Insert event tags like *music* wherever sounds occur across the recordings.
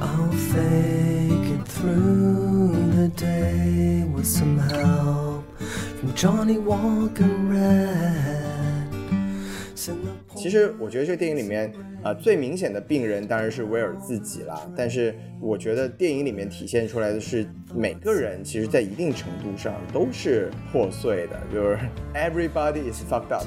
I'll fake it through the day with some help from Johnny Walker Red. 其实我觉得这个电影里面啊、呃最明显的病人当然是威尔自己啦，但是我觉得电影里面体现出来的是每个人其实在一定程度上都是破碎的，就是 everybody is fucked up。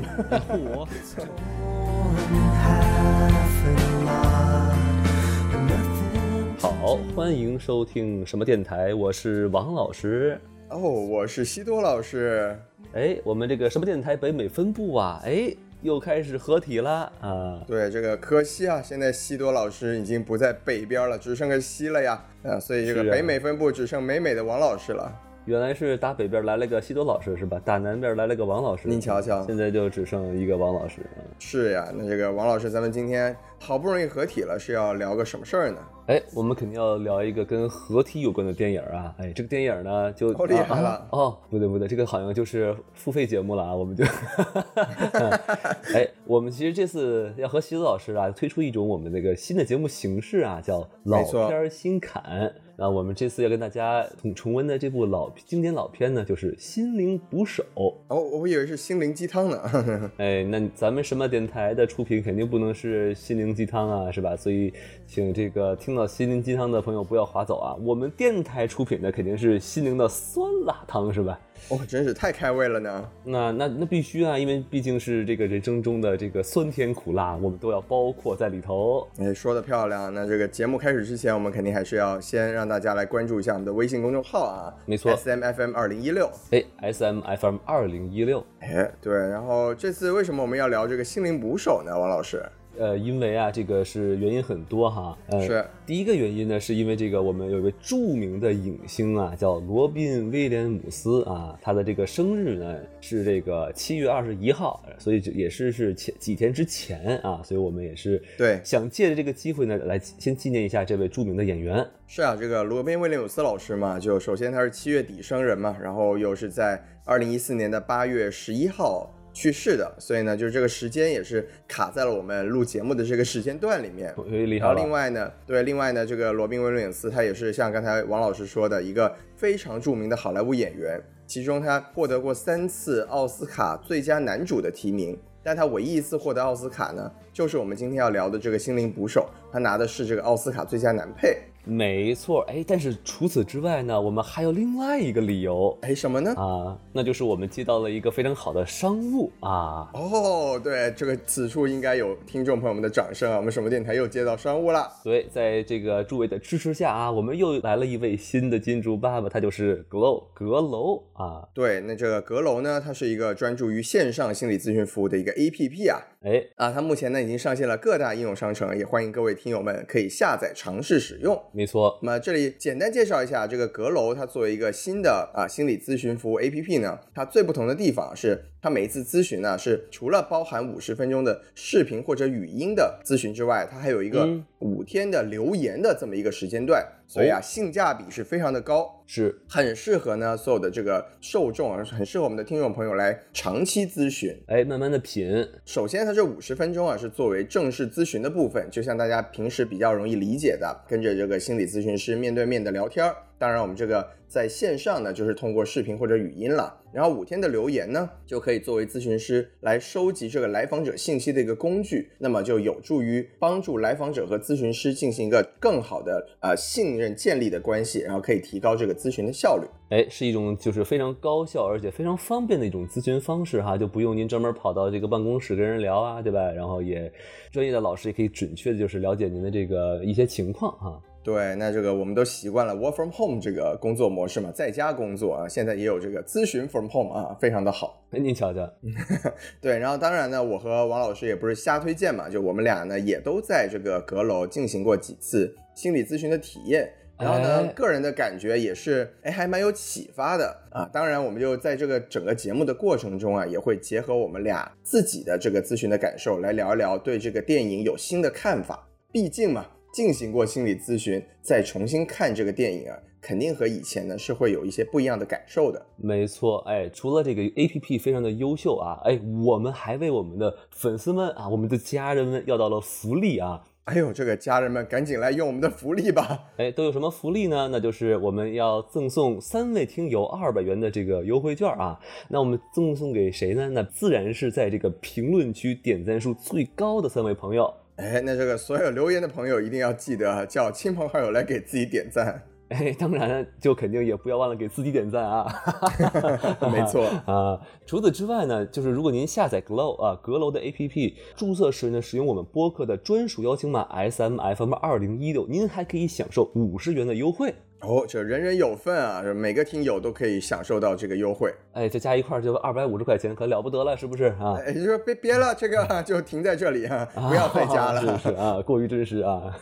好，欢迎收听什么电台？我是王老师。哦，我是西多老师。哎，我们这个什么电台北美分部啊，哎，又开始合体了啊！对，这个可惜啊，现在西多老师已经不在北边了，只剩个西了呀。啊，所以这个北美分部只剩美美的王老师了。原来是打北边来了个西多老师是吧？打南边来了个王老师。您瞧瞧现在就只剩一个王老师。嗯是呀，那这个王老师，咱们今天好不容易合体了，是要聊个什么事儿呢？哎，我们肯定要聊一个跟合体有关的电影啊！哎，这个电影呢，就哦厉害啊了啊哦，不对不对，这个好像就是付费节目了啊！我们就 *laughs* *laughs* 哎，我们其实这次要和西子老师啊推出一种我们那个新的节目形式啊，叫老片儿新侃。那我们这次要跟大家重重温的这部老经典老片呢，就是《心灵捕手》。哦，我以为是心灵鸡汤呢。*laughs* 哎，那咱们什么电台的出品肯定不能是心灵鸡汤啊，是吧？所以，请这个听到心灵鸡汤的朋友不要划走啊。我们电台出品的肯定是心灵的酸辣汤，是吧？哦，真是太开胃了呢。那那那必须啊，因为毕竟是这个人生中的这个酸甜苦辣，我们都要包括在里头。哎，说的漂亮。那这个节目开始之前，我们肯定还是要先让大家来关注一下我们的微信公众号啊，没错，S M F M 二零一六。哎，S M F M 二零一六，哎，对。然后这次为什么我们要聊这个心灵捕手呢？王老师，呃，因为啊，这个是原因很多哈。呃、是第一个原因呢，是因为这个我们有一位著名的影星啊，叫罗宾威廉姆斯啊，他的这个生日呢是这个七月二十一号，所以这也是是前几天之前啊，所以我们也是对想借着这个机会呢，来先纪念一下这位著名的演员。是啊，这个罗宾威廉姆斯老师嘛，就首先他是七月底生人嘛，然后又是在二零一四年的八月十一号去世的，所以呢，就是这个时间也是卡在了我们录节目的这个时间段里面。然后。另外呢，对，另外呢，这个罗宾威廉姆斯他也是像刚才王老师说的一个非常著名的好莱坞演员，其中他获得过三次奥斯卡最佳男主的提名。但他唯一一次获得奥斯卡呢，就是我们今天要聊的这个《心灵捕手》，他拿的是这个奥斯卡最佳男配。没错，哎，但是除此之外呢，我们还有另外一个理由哎，什么呢？啊，那就是我们接到了一个非常好的商务啊。哦，对，这个此处应该有听众朋友们的掌声啊！我们什么电台又接到商务了？对，在这个诸位的支持下啊，我们又来了一位新的金主爸爸，他就是 Glow 阁楼啊。对，那这个阁楼呢，它是一个专注于线上心理咨询服务的一个 APP 啊。哎，啊，它目前呢已经上线了各大应用商城，也欢迎各位听友们可以下载尝试使用。没错，那么这里简单介绍一下这个阁楼，它作为一个新的啊心理咨询服务 APP 呢，它最不同的地方是，它每一次咨询呢是除了包含五十分钟的视频或者语音的咨询之外，它还有一个嗯五天的留言的这么一个时间段，所以啊哦性价比是非常的高。是很适合呢所有的这个受众啊，很适合我们的听众朋友来长期咨询。哎，慢慢的品，首先，它这五十分钟啊是作为正式咨询的部分，就像大家平时比较容易理解的，跟着这个心理咨询师面对面的聊天儿。当然，我们这个在线上呢，就是通过视频或者语音了。然后五天的留言呢，就可以作为咨询师来收集这个来访者信息的一个工具，那么就有助于帮助来访者和咨询师进行一个更好的呃信任建立的关系，然后可以提高这个咨询的效率。哎，是一种就是非常高效而且非常方便的一种咨询方式哈，就不用您专门跑到这个办公室跟人聊啊，对吧？然后也专业的老师也可以准确的就是了解您的这个一些情况哈。对，那这个我们都习惯了 work from home 这个工作模式嘛，在家工作啊，现在也有这个咨询 from home 啊，非常的好。哎，您瞧瞧，*laughs* 对，然后当然呢，我和王老师也不是瞎推荐嘛，就我们俩呢也都在这个阁楼进行过几次心理咨询的体验。然后呢，哎个人的感觉也是，哎，还蛮有启发的啊。当然，我们就在这个整个节目的过程中啊，也会结合我们俩自己的这个咨询的感受，来聊一聊对这个电影有新的看法。毕竟嘛，进行过心理咨询，再重新看这个电影啊，肯定和以前呢是会有一些不一样的感受的。没错，哎，除了这个 A P P 非常的优秀啊，哎，我们还为我们的粉丝们啊，我们的家人们要到了福利啊。哎呦，这个家人们赶紧来用我们的福利吧！哎，都有什么福利呢？那就是我们要赠送三位听友二百元的这个优惠券啊。那我们赠送给谁呢？那自然是在这个评论区点赞数最高的三位朋友。哎，那这个所有留言的朋友一定要记得叫亲朋好友来给自己点赞。哎，当然就肯定也不要忘了给自己点赞啊！*laughs* 没错啊。除此之外呢，就是如果您下载 Glow 啊阁楼的 APP，注册时呢使用我们播客的专属邀请码 SMFM 二零一六，您还可以享受五十元的优惠哦。这人人有份啊，每个听友都可以享受到这个优惠。哎，这加一块就二百五十块钱，可了不得了，是不是啊？哎，就说别别了，这个就停在这里啊，不要再加了。*laughs* 是是啊，过于真实啊。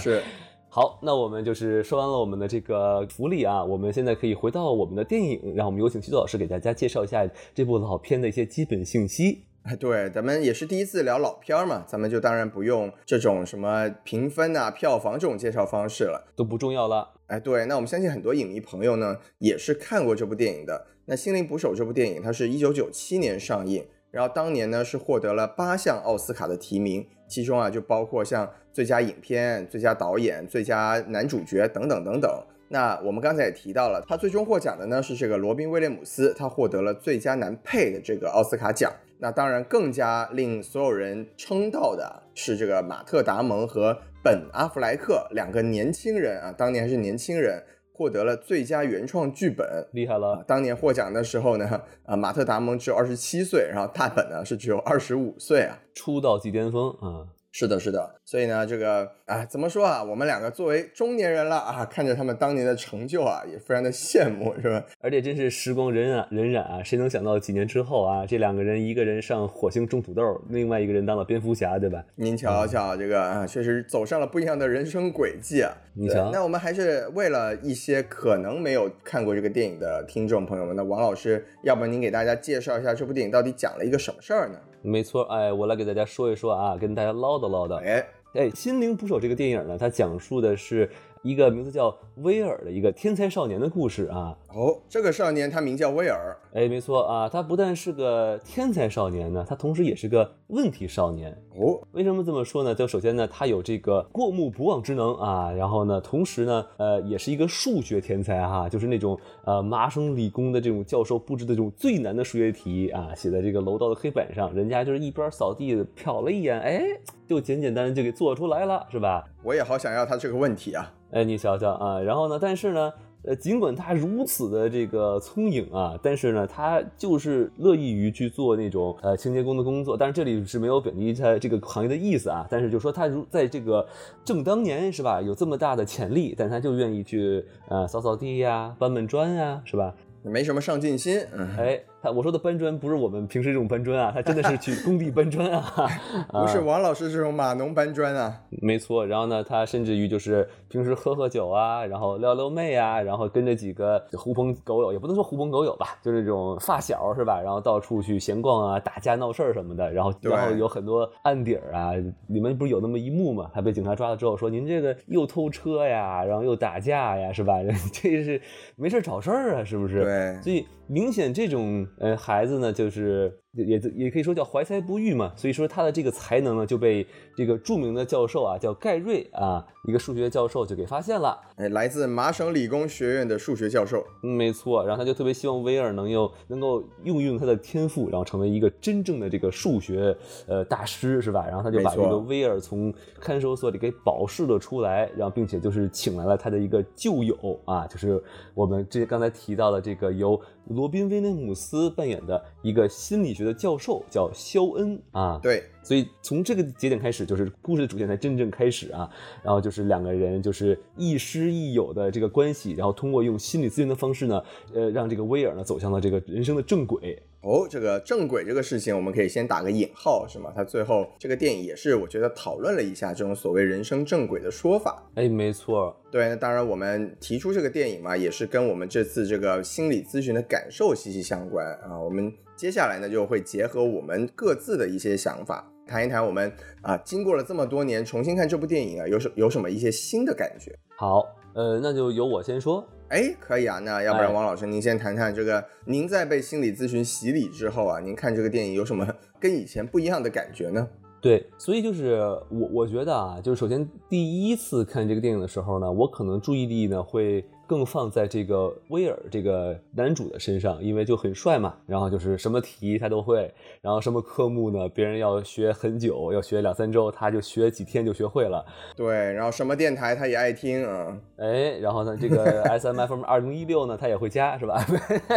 是。*laughs* 好，那我们就是说完了我们的这个福利啊，我们现在可以回到我们的电影，让我们有请徐总老师给大家介绍一下这部老片的一些基本信息。哎，对，咱们也是第一次聊老片儿嘛，咱们就当然不用这种什么评分啊、票房这种介绍方式了，都不重要了。哎，对，那我们相信很多影迷朋友呢也是看过这部电影的。那《心灵捕手》这部电影，它是一九九七年上映。然后当年呢是获得了八项奥斯卡的提名，其中啊就包括像最佳影片、最佳导演、最佳男主角等等等等。那我们刚才也提到了，他最终获奖的呢是这个罗宾威廉姆斯，他获得了最佳男配的这个奥斯卡奖。那当然更加令所有人称道的是这个马特达蒙和本阿弗莱克两个年轻人啊，当年还是年轻人。获得了最佳原创剧本，厉害了！当年获奖的时候呢，啊，马特达蒙只有二十七岁，然后大本呢是只有二十五岁啊，出道即巅峰啊。是的，是的，所以呢，这个啊，怎么说啊？我们两个作为中年人了啊，看着他们当年的成就啊，也非常的羡慕，是吧？而且真是时光荏苒荏苒啊，谁能想到几年之后啊，这两个人，一个人上火星种土豆，另外一个人当了蝙蝠侠，对吧？您瞧瞧，这个啊，确实走上了不一样的人生轨迹啊。你瞧，那我们还是为了一些可能没有看过这个电影的听众朋友们，那王老师，要不您给大家介绍一下这部电影到底讲了一个什么事儿呢？没错，哎，我来给大家说一说啊，跟大家唠叨唠叨，哎。哎，《心灵捕手》这个电影呢，它讲述的是一个名字叫威尔的一个天才少年的故事啊。哦，这个少年他名叫威尔。哎，没错啊，他不但是个天才少年呢，他同时也是个问题少年。哦，为什么这么说呢？就首先呢，他有这个过目不忘之能啊，然后呢，同时呢，呃，也是一个数学天才哈，就是那种呃麻省理工的这种教授布置的这种最难的数学题啊，写在这个楼道的黑板上，人家就是一边扫地瞟了一眼，哎，就简简单单就给做出来了，是吧？我也好想要他这个问题啊！哎，你瞧瞧啊，然后呢，但是呢。呃，尽管他如此的这个聪颖啊，但是呢，他就是乐意于去做那种呃清洁工的工作。但是这里是没有贬低他这个行业的意思啊。但是就说他如在这个正当年是吧，有这么大的潜力，但他就愿意去呃扫扫地呀、搬搬砖呀，是吧？没什么上进心。哎。他我说的搬砖不是我们平时这种搬砖啊，他真的是去 *laughs* 工地搬砖啊，*laughs* 不是王老师这种码农搬砖啊。没错，然后呢，他甚至于就是平时喝喝酒啊，然后撩撩妹啊，然后跟着几个狐朋狗友，也不能说狐朋狗友吧，就是这种发小是吧？然后到处去闲逛啊，打架闹事儿什么的，然后然后有很多案底儿啊。里面不是有那么一幕嘛？他被警察抓了之后说：“您这个又偷车呀，然后又打架呀，是吧？*laughs* 这是没事找事儿啊，是不是？”对，所以明显这种。呃，孩子呢，就是也也可以说叫怀才不遇嘛，所以说他的这个才能呢，就被这个著名的教授啊，叫盖瑞啊，一个数学教授就给发现了。哎，来自麻省理工学院的数学教授，没错。然后他就特别希望威尔能有能够用用他的天赋，然后成为一个真正的这个数学呃大师，是吧？然后他就把这个威尔从看守所里给保释了出来，然后并且就是请来了他的一个旧友啊，就是我们这刚才提到的这个由。罗宾威廉姆斯扮演的一个心理学的教授叫肖恩啊，对，所以从这个节点开始，就是故事的主线才真正开始啊。然后就是两个人就是亦师亦友的这个关系，然后通过用心理咨询的方式呢，呃，让这个威尔呢走向了这个人生的正轨。哦，这个正轨这个事情，我们可以先打个引号，是吗？他最后这个电影也是，我觉得讨论了一下这种所谓人生正轨的说法。哎，没错，对。那当然，我们提出这个电影嘛，也是跟我们这次这个心理咨询的感受息息相关啊。我们接下来呢，就会结合我们各自的一些想法，谈一谈我们啊，经过了这么多年重新看这部电影啊，有什有什么一些新的感觉？好，呃，那就由我先说。哎，可以啊，那要不然王老师您先谈谈这个，您在被心理咨询洗礼之后啊，您看这个电影有什么跟以前不一样的感觉呢？对，所以就是我我觉得啊，就是首先第一次看这个电影的时候呢，我可能注意力呢会。更放在这个威尔这个男主的身上，因为就很帅嘛。然后就是什么题他都会，然后什么科目呢，别人要学很久，要学两三周，他就学几天就学会了。对，然后什么电台他也爱听啊。哎，然后呢，这个 *laughs* S M F M 二零一六呢，他也会加是吧？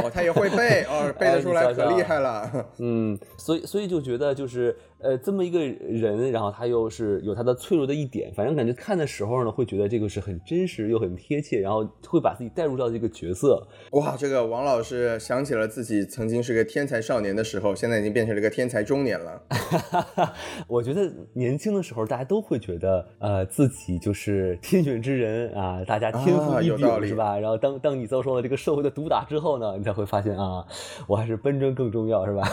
哦，他也会背哦，*laughs* 背得出来可厉害了。嗯，所以所以就觉得就是。呃，这么一个人，然后他又是有他的脆弱的一点，反正感觉看的时候呢，会觉得这个是很真实又很贴切，然后会把自己带入到这个角色。哇，这个王老师想起了自己曾经是个天才少年的时候，现在已经变成了一个天才中年了。*laughs* 我觉得年轻的时候大家都会觉得，呃，自己就是天选之人啊，大家天赋异禀是吧？然后当当你遭受了这个社会的毒打之后呢，你才会发现啊，我还是奔真更重要是吧？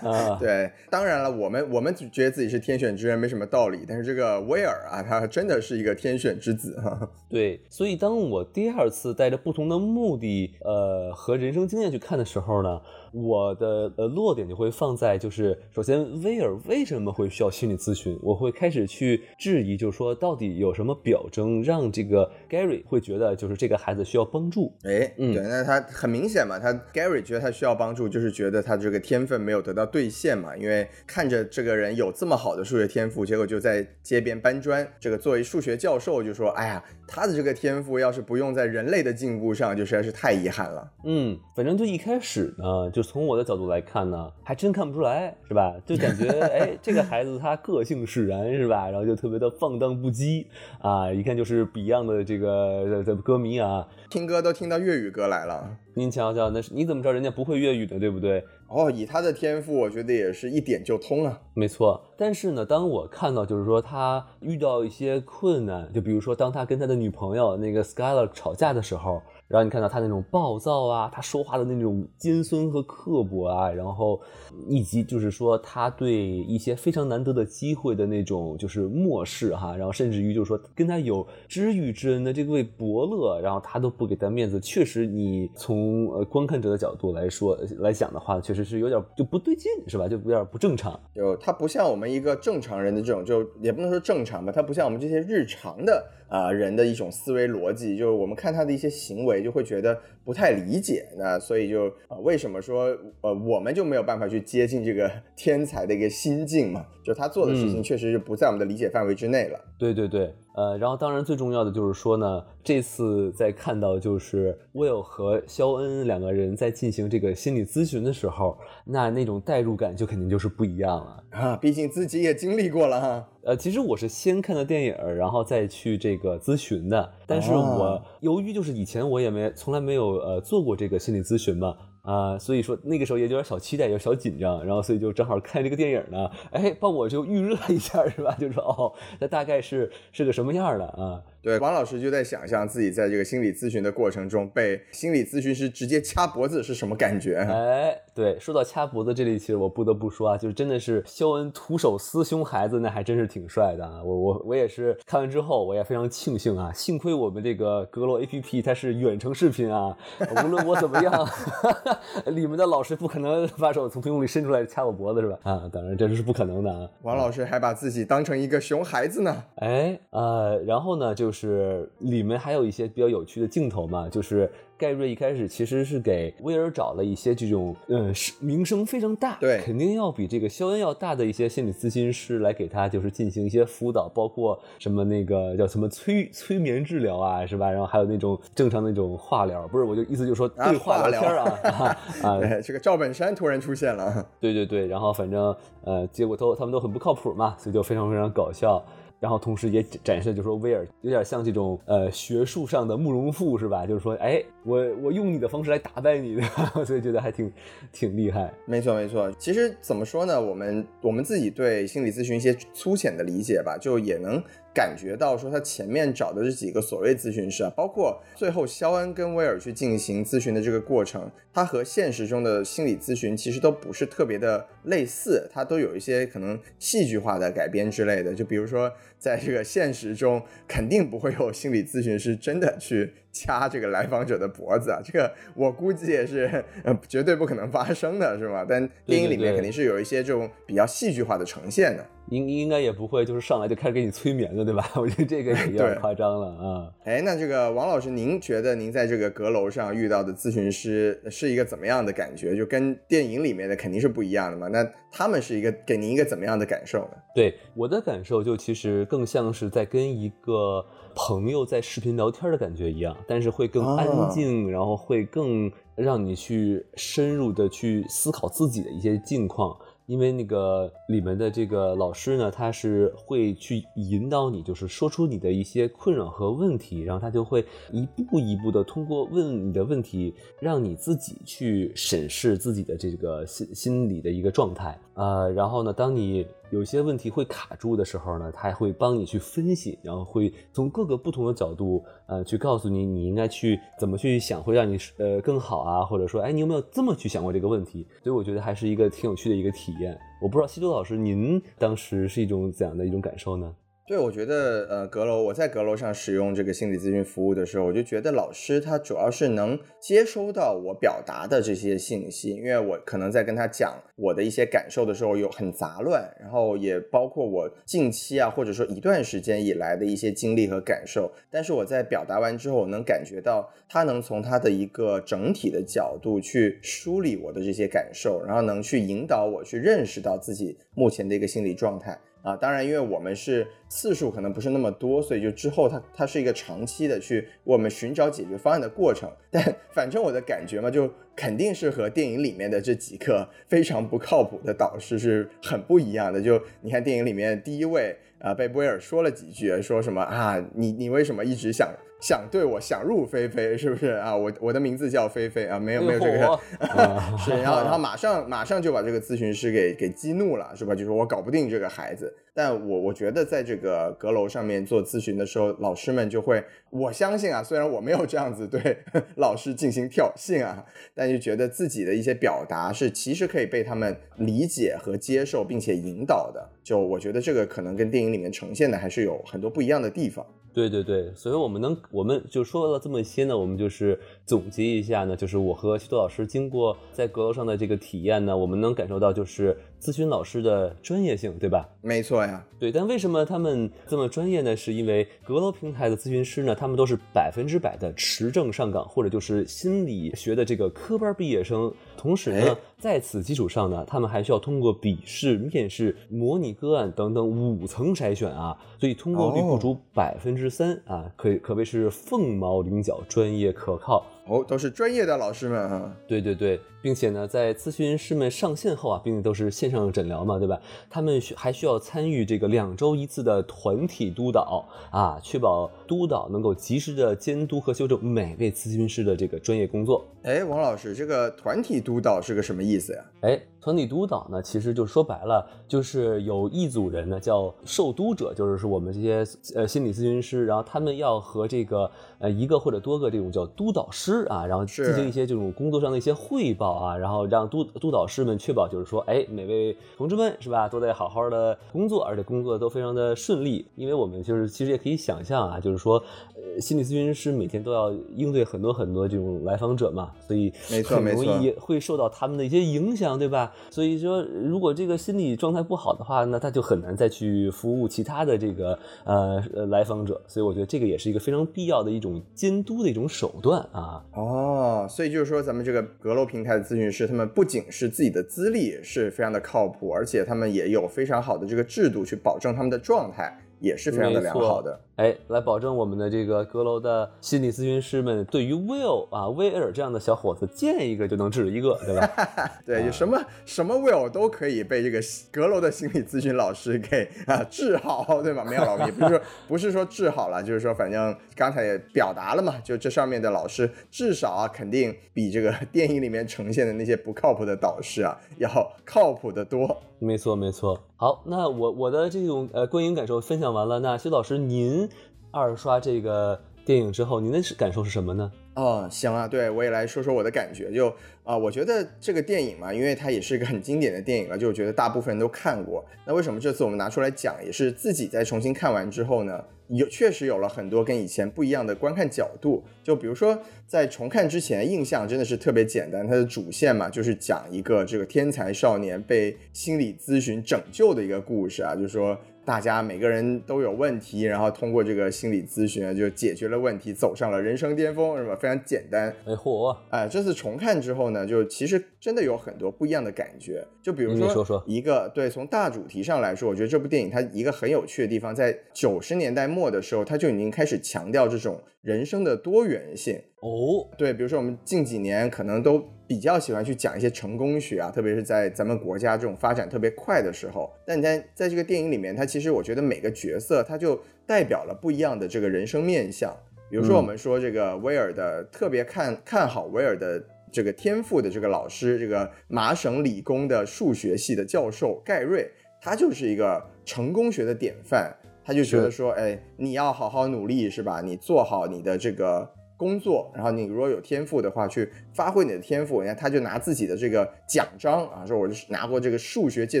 啊，*laughs* 对，当。当然了，我们我们觉得自己是天选之人没什么道理，但是这个威尔啊，他真的是一个天选之子哈。*laughs* 对，所以当我第二次带着不同的目的，呃，和人生经验去看的时候呢。我的呃落点就会放在，就是首先威尔为什么会需要心理咨询？我会开始去质疑，就是说到底有什么表征让这个 Gary 会觉得就是这个孩子需要帮助？哎，嗯，对，那他很明显嘛，他 Gary 觉得他需要帮助，就是觉得他这个天分没有得到兑现嘛，因为看着这个人有这么好的数学天赋，结果就在街边搬砖。这个作为数学教授就说，哎呀，他的这个天赋要是不用在人类的进步上，就实在是太遗憾了。嗯，反正就一开始呢，就。从我的角度来看呢，还真看不出来，是吧？就感觉哎，这个孩子他个性使然，是吧？然后就特别的放荡不羁啊，一看就是 Beyond 的这个的歌迷啊，听歌都听到粤语歌来了。您瞧瞧，那是你怎么知道人家不会粤语的，对不对？哦，以他的天赋，我觉得也是一点就通啊。没错，但是呢，当我看到就是说他遇到一些困难，就比如说当他跟他的女朋友那个 Skylar 吵架的时候。然后你看到他那种暴躁啊，他说话的那种尖酸和刻薄啊，然后以及就是说他对一些非常难得的机会的那种就是漠视哈，然后甚至于就是说跟他有知遇之恩的这位伯乐，然后他都不给他面子，确实你从呃观看者的角度来说来讲的话，确实是有点就不对劲是吧？就有点不正常。就他不像我们一个正常人的这种，就也不能说正常吧，他不像我们这些日常的。啊，人的一种思维逻辑，就是我们看他的一些行为，就会觉得不太理解。那所以就呃，为什么说呃，我们就没有办法去接近这个天才的一个心境嘛？就他做的事情，确实是不在我们的理解范围之内了。对对对。呃，然后当然最重要的就是说呢，这次在看到就是 Will 和肖恩两个人在进行这个心理咨询的时候，那那种代入感就肯定就是不一样了啊，毕竟自己也经历过了哈。呃，其实我是先看的电影，然后再去这个咨询的，但是我由于就是以前我也没从来没有呃做过这个心理咨询嘛。啊，所以说那个时候也有点小期待，有小紧张，然后所以就正好看这个电影呢，哎，帮我就预热一下，是吧？就说哦，那大概是是个什么样的啊？对，王老师就在想象自己在这个心理咨询的过程中被心理咨询师直接掐脖子是什么感觉？哎，对，说到掐脖子这里，其实我不得不说啊，就是真的是肖恩徒手撕熊孩子，那还真是挺帅的啊！我我我也是看完之后，我也非常庆幸啊，幸亏我们这个阁楼 APP 它是远程视频啊，无论我怎么样，*laughs* 里面的老师不可能把手从屏幕里伸出来掐我脖子是吧？啊，当然这是不可能的啊！王老师还把自己当成一个熊孩子呢？哎，呃，然后呢就。是里面还有一些比较有趣的镜头嘛，就是盖瑞一开始其实是给威尔找了一些这种，呃，名声非常大，对，肯定要比这个肖恩要大的一些心理咨询师来给他就是进行一些辅导，包括什么那个叫什么催催眠治疗啊，是吧？然后还有那种正常那种化疗，不是，我就意思就是说对话聊天啊啊，*laughs* 对，这个赵本山突然出现了，对对对，然后反正呃，结果都他们都很不靠谱嘛，所以就非常非常搞笑。然后同时也展示，就是说威尔有点像这种呃学术上的慕容复是吧？就是说，哎，我我用你的方式来打败你的，*laughs* 所以觉得还挺挺厉害。没错没错，其实怎么说呢？我们我们自己对心理咨询一些粗浅的理解吧，就也能。感觉到说他前面找的这几个所谓咨询师啊，包括最后肖恩跟威尔去进行咨询的这个过程，他和现实中的心理咨询其实都不是特别的类似，他都有一些可能戏剧化的改编之类的。就比如说，在这个现实中，肯定不会有心理咨询师真的去。掐这个来访者的脖子啊，这个我估计也是呃绝对不可能发生的，是吗？但电影里面肯定是有一些这种比较戏剧化的呈现的。应应该也不会就是上来就开始给你催眠的，对吧？*laughs* 我觉得这个也有点夸张了啊。哎，那这个王老师，您觉得您在这个阁楼上遇到的咨询师是一个怎么样的感觉？就跟电影里面的肯定是不一样的嘛？那他们是一个给您一个怎么样的感受呢？对我的感受，就其实更像是在跟一个朋友在视频聊天的感觉一样，但是会更哦安静，然后会更让你去深入的去思考自己的一些境况。因为那个里面的这个老师呢，他是会去引导你，就是说出你的一些困扰和问题，然后他就会一步一步的通过问你的问题，让你自己去审视自己的这个心心理的一个状态。呃，然后呢，当你有些问题会卡住的时候呢，他还会帮你去分析，然后会从各个不同的角度，呃，去告诉你你应该去怎么去想，会让你呃更好啊，或者说，哎，你有没有这么去想过这个问题？所以我觉得还是一个挺有趣的一个体验。我不知道西多老师，您当时是一种怎样的一种感受呢？对，我觉得呃，阁楼我在阁楼上使用这个心理咨询服务的时候，我就觉得老师他主要是能接收到我表达的这些信息，因为我可能在跟他讲我的一些感受的时候有很杂乱，然后也包括我近期啊或者说一段时间以来的一些经历和感受，但是我在表达完之后，我能感觉到他能从他的一个整体的角度去梳理我的这些感受，然后能去引导我去认识到自己目前的一个心理状态。啊，当然，因为我们是次数可能不是那么多，所以就之后它它是一个长期的去我们寻找解决方案的过程。但 *laughs* 反正我的感觉嘛，就肯定是和电影里面的这几个 *laughs* 非常不靠谱的导师是很不一样的。就你看电影里面第一位啊、被威尔说了几句，说什么啊，你你为什么一直想想对我想入非非，是不是啊？我我的名字叫菲菲啊，没有没有这个。*laughs* 啊是，然后然后马上马上就把这个咨询师给给激怒了，是吧？就说我搞不定这个孩子。但我我觉得在这个阁楼上面做咨询的时候，老师们就会，我相信啊，虽然我没有这样子对 *laughs* 老师进行挑衅啊，但就觉得自己的一些表达是其实可以被他们理解和接受，并且引导的。就我觉得这个可能跟电影里面呈现的还是有很多不一样的地方。对对对，所以我们能，我们就说了这么些呢，我们就是总结一下呢，就是我和徐多老师经过在阁楼上的这个体验呢，我们能感受到就是咨询老师的专业性，对吧？没错呀，对，但为什么他们这么专业呢？是因为阁楼平台的咨询师呢，他们都是百分之百的持证上岗，或者就是心理学的这个科班毕业生。同时哎呢，在此基础上呢，他们还需要通过笔试、面试、模拟个案等等五层筛选啊，所以通过率不足百分之三啊，可以可谓是凤毛麟角、专业可靠。哦，都是专业的老师们啊。对对对，并且呢，在咨询师们上线后啊，并且都是线上诊疗嘛，对吧？他们需还需要参与这个两周一次的团体督导啊，确保督导能够及时的监督和修正每位咨询师的这个专业工作。哎，王老师，这个团体督导是个什么意思呀？哎，团体督导呢，其实就说白了，就是有一组人呢叫受督者，就是说我们这些呃心理咨询师，然后他们要和这个呃一个或者多个这种叫督导师啊，然后进行一些这种工作上的一些汇报啊，然后让督督导师们确保就是说，哎，每位同志们是吧，都在好好的工作，而且工作都非常的顺利，因为我们就是其实也可以想象啊，就是说，呃，心理咨询师每天都要应对很多很多这种来访者嘛，所以没错很容易会受到他们的一些影响，对吧？所以说，如果这个心理状态不好的话，那他就很难再去服务其他的这个呃来访者。所以我觉得这个也是一个非常必要的一种监督的一种手段啊。哦，所以就是说，咱们这个阁楼平台的咨询师，他们不仅是自己的资历是非常的靠谱，而且他们也有非常好的这个制度去保证他们的状态，也是非常的良好的。哎，来保证我们的这个阁楼的心理咨询师们对于 Will 啊威尔这样的小伙子见一个就能治一个，对吧？*laughs* 对，有什么什么 will 都可以被这个阁楼的心理咨询老师给啊治好，对吗？*laughs* 没有老也不是说不是说治好了，就是说反正刚才也表达了嘛，就这上面的老师至少啊肯定比这个电影里面呈现的那些不靠谱的导师啊要靠谱的多。没错，没错。好，那我我的这种呃观影感受分享完了，那薛老师您二刷这个电影之后，您的感受是什么呢？哦，行啊，对我也来说说我的感觉。就啊、我觉得这个电影嘛，因为它也是一个很经典的电影了，就我觉得大部分人都看过。那为什么这次我们拿出来讲，也是自己在重新看完之后呢，有确实有了很多跟以前不一样的观看角度。就比如说在重看之前，印象真的是特别简单，它的主线嘛就是讲一个这个天才少年被心理咨询拯救的一个故事啊，就是说。大家每个人都有问题，然后通过这个心理咨询啊，就解决了问题，走上了人生巅峰，是吧？非常简单。哎嚯！哎，这次重看之后呢，就其实真的有很多不一样的感觉。就比如说说说一个对，从大主题上来说，我觉得这部电影它一个很有趣的地方，在九十年代末的时候，它就已经开始强调这种人生的多元性。哦，对，比如说我们近几年可能都比较喜欢去讲一些成功学啊，特别是在咱们国家这种发展特别快的时候。但你在在这个电影里面，它其实我觉得每个角色它就代表了不一样的这个人生面相。比如说我们说这个威尔的特别看看好威尔的这个天赋的这个老师，这个麻省理工的数学系的教授盖瑞，他就是一个成功学的典范。他就觉得说，哎，你要好好努力，是吧？你做好你的这个。工作，然后你如果有天赋的话，去发挥你的天赋。你看，他就拿自己的这个奖章啊，说我是拿过这个数学界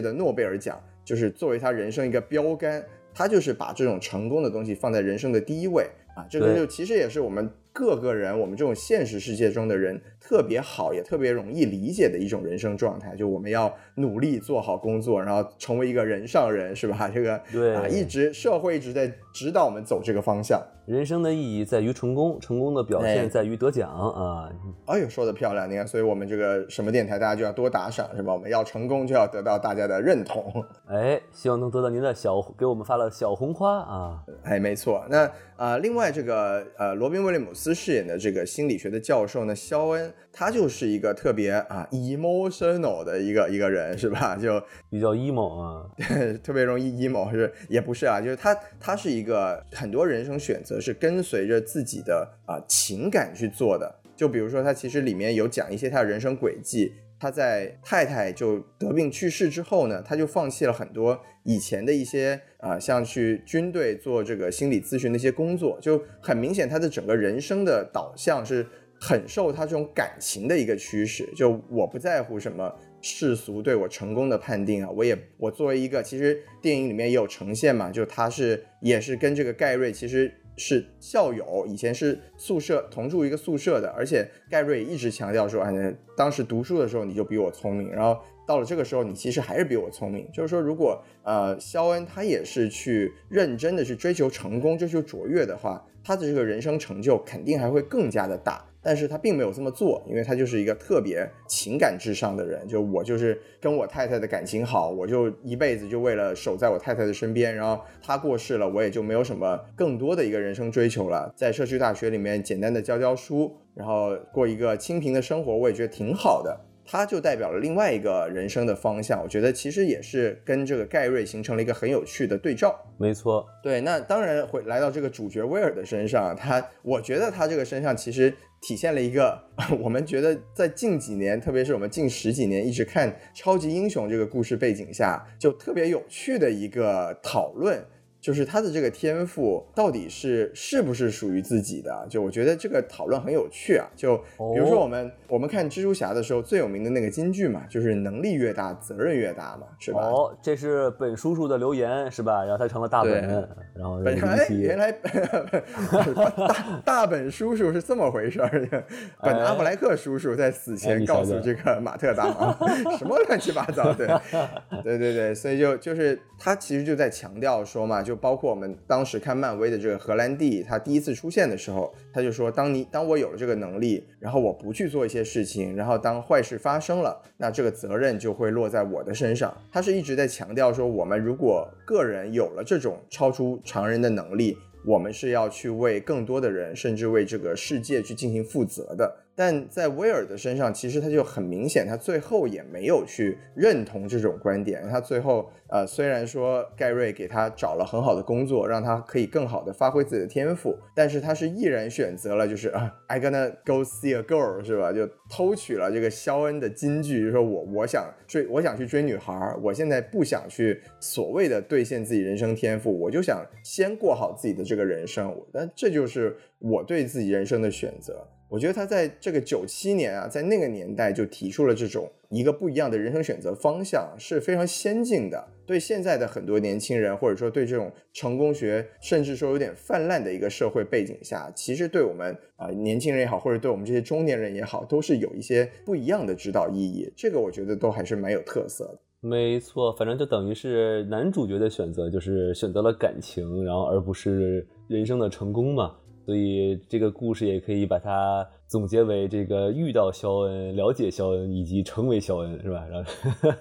的诺贝尔奖，就是作为他人生一个标杆。他就是把这种成功的东西放在人生的第一位啊。这个就其实也是我们各个人，我们这种现实世界中的人特别好，也特别容易理解的一种人生状态。就我们要努力做好工作，然后成为一个人上人，是吧？这个对啊，一直社会一直在指导我们走这个方向。人生的意义在于成功，成功的表哎现在于得奖啊！哎呦，说的漂亮！你看，所以我们这个什么电台，大家就要多打赏，是吧？我们要成功，就要得到大家的认同。哎，希望能得到您的小，给我们发了小红花啊！哎，没错。那呃，另外这个呃，罗宾威廉姆斯饰演的这个心理学的教授呢，肖恩，他就是一个特别啊 emotional 的一个一个人，是吧？就 *laughs* 比较 emo 啊，特别容易 emo 是也不是啊，就是他他是一个很多人生选择是跟随着自己的啊、情感去做的。就比如说他其实里面有讲一些他的人生轨迹。他在太太就得病去世之后呢，他就放弃了很多以前的一些啊、像去军队做这个心理咨询的一些工作，就很明显他的整个人生的导向是很受他这种感情的一个驱使。就我不在乎什么世俗对我成功的判定啊，我也我作为一个，其实电影里面也有呈现嘛，就他是也是跟这个盖瑞其实是校友，以前是宿舍同住一个宿舍的，而且盖瑞一直强调说，哎，当时读书的时候你就比我聪明，然后到了这个时候你其实还是比我聪明，就是说如果呃肖恩他也是去认真的去追求成功、追求卓越的话，他的这个人生成就肯定还会更加的大。但是他并没有这么做，因为他就是一个特别情感至上的人。就我就是跟我太太的感情好，我就一辈子就为了守在我太太的身边。然后他过世了，我也就没有什么更多的一个人生追求了。在社区大学里面简单的教教书，然后过一个清贫的生活，我也觉得挺好的。他就代表了另外一个人生的方向，我觉得其实也是跟这个盖瑞形成了一个很有趣的对照。没错，对，那当然会来到这个主角威尔的身上，他我觉得他这个身上其实体现了一个 *laughs* 我们觉得在近几年，特别是我们近十几年一直看超级英雄这个故事背景下，就特别有趣的一个讨论。就是他的这个天赋到底是是不是属于自己的？就我觉得这个讨论很有趣啊。就比如说我们、我们看蜘蛛侠的时候最有名的那个金句嘛，就是能力越大，责任越大嘛，是吧？哦，这是本叔叔的留言是吧？然后他成了大本，然后本来原来大大本叔叔是这么回事儿，本阿弗莱克叔叔在死哎前告诉这个马特达蒙 *laughs* 什么乱七八糟的，对对对，所以就就是他其实就在强调说嘛，就包括我们当时看漫威的这个荷兰弟，他第一次出现的时候，他就说，当你当我有了这个能力，然后我不去做一些事情，然后当坏事发生了，那这个责任就会落在我的身上。他是一直在强调说，我们如果个人有了这种超出常人的能力，我们是要去为更多的人，甚至为这个世界去进行负责的。但在威尔的身上，其实他就很明显，他最后也没有去认同这种观点。他最后，呃，虽然说盖瑞给他找了很好的工作，让他可以更好的发挥自己的天赋，但是他是毅然选择了，就是啊，I gonna go see a girl，是吧？就偷取了这个肖恩的金句，就是说我我想追，我想去追女孩儿，我现在不想去所谓的兑现自己人生天赋，我就想先过好自己的这个人生。但这就是我对自己人生的选择。我觉得他在这个九七年啊，在那个年代就提出了这种一个不一样的人生选择方向，是非常先进的。对现在的很多年轻人，或者说对这种成功学，甚至说有点泛滥的一个社会背景下，其实对我们啊、年轻人也好，或者对我们这些中年人也好，都是有一些不一样的指导意义。这个我觉得都还是蛮有特色的。没错，反正就等于是男主角的选择，就是选择了感情，然后而不是人生的成功嘛。所以这个故事也可以把它总结为这个遇到肖恩、了解肖恩以及成为肖恩，是吧？然后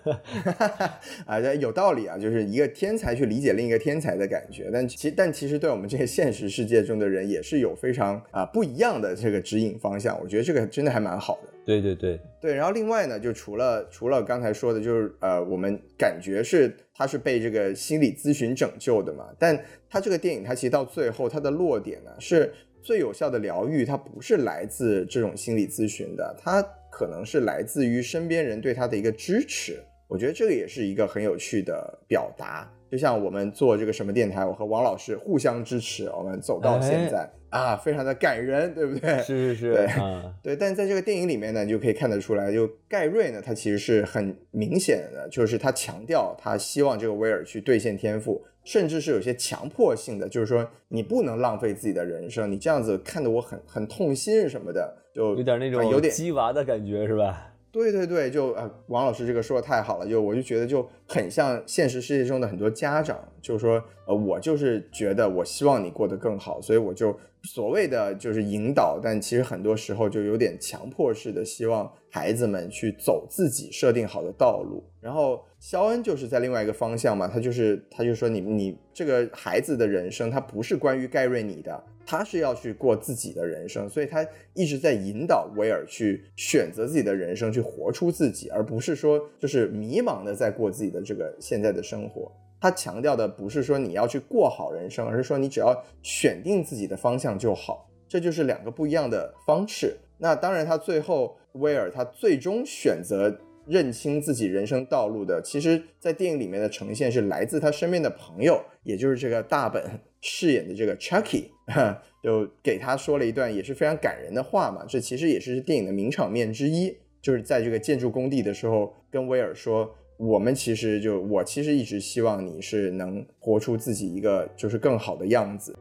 *laughs* 啊，这有道理啊，就是一个天才去理解另一个天才的感觉。但其但其实对我们这些现实世界中的人，也是有非常啊不一样的这个指引方向。我觉得这个真的还蛮好的。对对对，对，然后另外呢，就除了除了刚才说的，就是呃，我们感觉是他是被这个心理咨询拯救的嘛，但他这个电影他其实到最后他的落点呢，是最有效的疗愈，它不是来自这种心理咨询的，它可能是来自于身边人对他的一个支持。我觉得这个也是一个很有趣的表达。就像我们做这个什么电台，我和王老师互相支持，我们走到现在、啊，非常的感人，对不对？是是是对啊，*laughs* 对，但在这个电影里面呢，你就可以看得出来，就盖瑞呢，他其实是很明显的，就是他强调他希望这个威尔去兑现天赋，甚至是有些强迫性的，就是说你不能浪费自己的人生，你这样子看得我很很痛心什么的，就有点那种啊有点鸡娃的感觉，是吧？对对对，就呃，王老师这个说的太好了，就我就觉得就很像现实世界中的很多家长，就是说，呃，我就是觉得我希望你过得更好，所以我就所谓的就是引导，但其实很多时候就有点强迫式的，希望孩子们去走自己设定好的道路。然后肖恩就是在另外一个方向嘛，他就是他就说你你这个孩子的人生，他不是关于盖瑞你的，他是要去过自己的人生，所以他一直在引导威尔去选择自己的人生，去活出自己，而不是说就是迷茫的在过自己的这个现在的生活。他强调的不是说你要去过好人生，而是说你只要选定自己的方向就好，这就是两个不一样的方式。那当然，他最后威尔他最终选择认清自己人生道路的，其实在电影里面的呈现是来自他身边的朋友，也就是这个大本饰演的这个 Chucky，*laughs* 就给他说了一段也是非常感人的话嘛。这其实也是电影的名场面之一，就是在这个建筑工地的时候，跟威尔说。我们其实就我其实一直希望你是能活出自己一个就是更好的样子。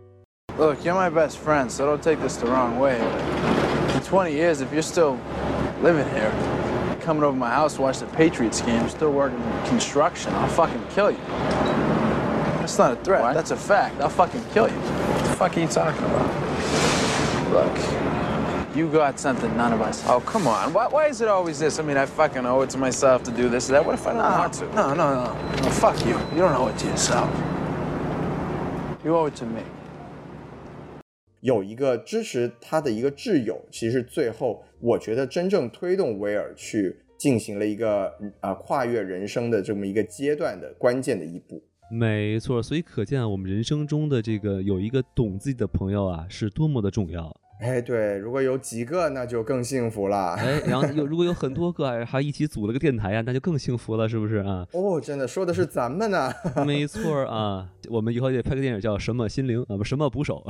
Look, you're my best friend, so don't take this the wrong way. In 20 years, if you're still living here, coming over my house to watch the Patriots game, still working construction, I'll fucking kill you. That's not a threat. That's a fact. I'll fucking kill you. What the fuck are you talking about? Look, you got something none of us. Oh, come on. Why, why is it always this? I mean, I fucking owe it to myself to do this or that. What if I don't want to? No, no, no, no. Fuck you. You don't owe it to yourself. You owe it to me. 有一个支持他的一个挚友，其实最后我觉得真正推动威尔去进行了一个啊、跨越人生的这么一个阶段的关键的一步。没错，所以可见啊，我们人生中的这个有一个懂自己的朋友啊，是多么的重要。哎，对，如果有几个，那就更幸福了。哎，然后有如果有很多个，哎还一起组了个电台啊，那就更幸福了，是不是啊？*laughs* 哦，真的说的是咱们呢。没错啊，我们以后得拍个电影叫《什么心灵》啊，不，什么捕手。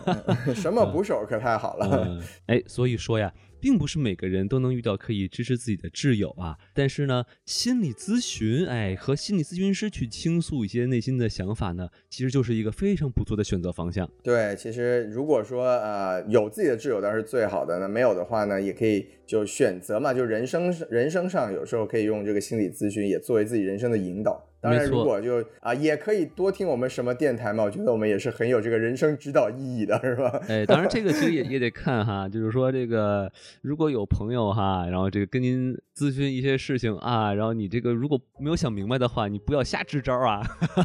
*laughs* 什么捕手可太好了。嗯，哎，所以说呀，并不是每个人都能遇到可以支持自己的挚友啊。但是呢，心理咨询，哎，和心理咨询师去倾诉一些内心的想法呢，其实就是一个非常不错的选择方向。对，其实如果说呃有自己的挚友当然是最好的，那没有的话呢，也可以就选择嘛，就人生人生上有时候可以用这个心理咨询也作为自己人生的引导。当然，如果就啊、也可以多听我们什么电台嘛，我觉得我们也是很有这个人生指导意义的，*laughs* 是吧？哎，当然这个其实也也得看哈，就是说这个如果有朋友哈，然后这个跟您咨询一些事情啊，然后你这个如果没有想明白的话，你不要瞎支招啊，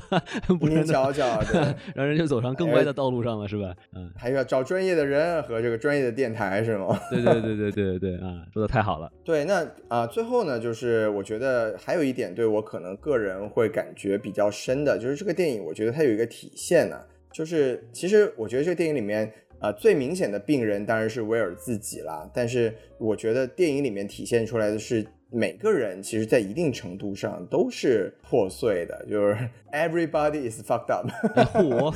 *laughs* 不然您瞧呢，瞧，对，*laughs* 让人就走上更歪的道路上了，是吧？嗯，还要找专业的人和这个专业的电台，是吗？对对对对对对对啊，*laughs* 说的太好了。对，那啊、最后呢，就是我觉得还有一点对我可能个人会感觉比较深的，就是这个电影，我觉得它有一个体现呢、就是其实我觉得这个电影里面，啊、最明显的病人当然是威尔自己啦，但是我觉得电影里面体现出来的是。每个人其实，在一定程度上都是破碎的，就是 everybody is fucked up。*laughs* 哎嚯，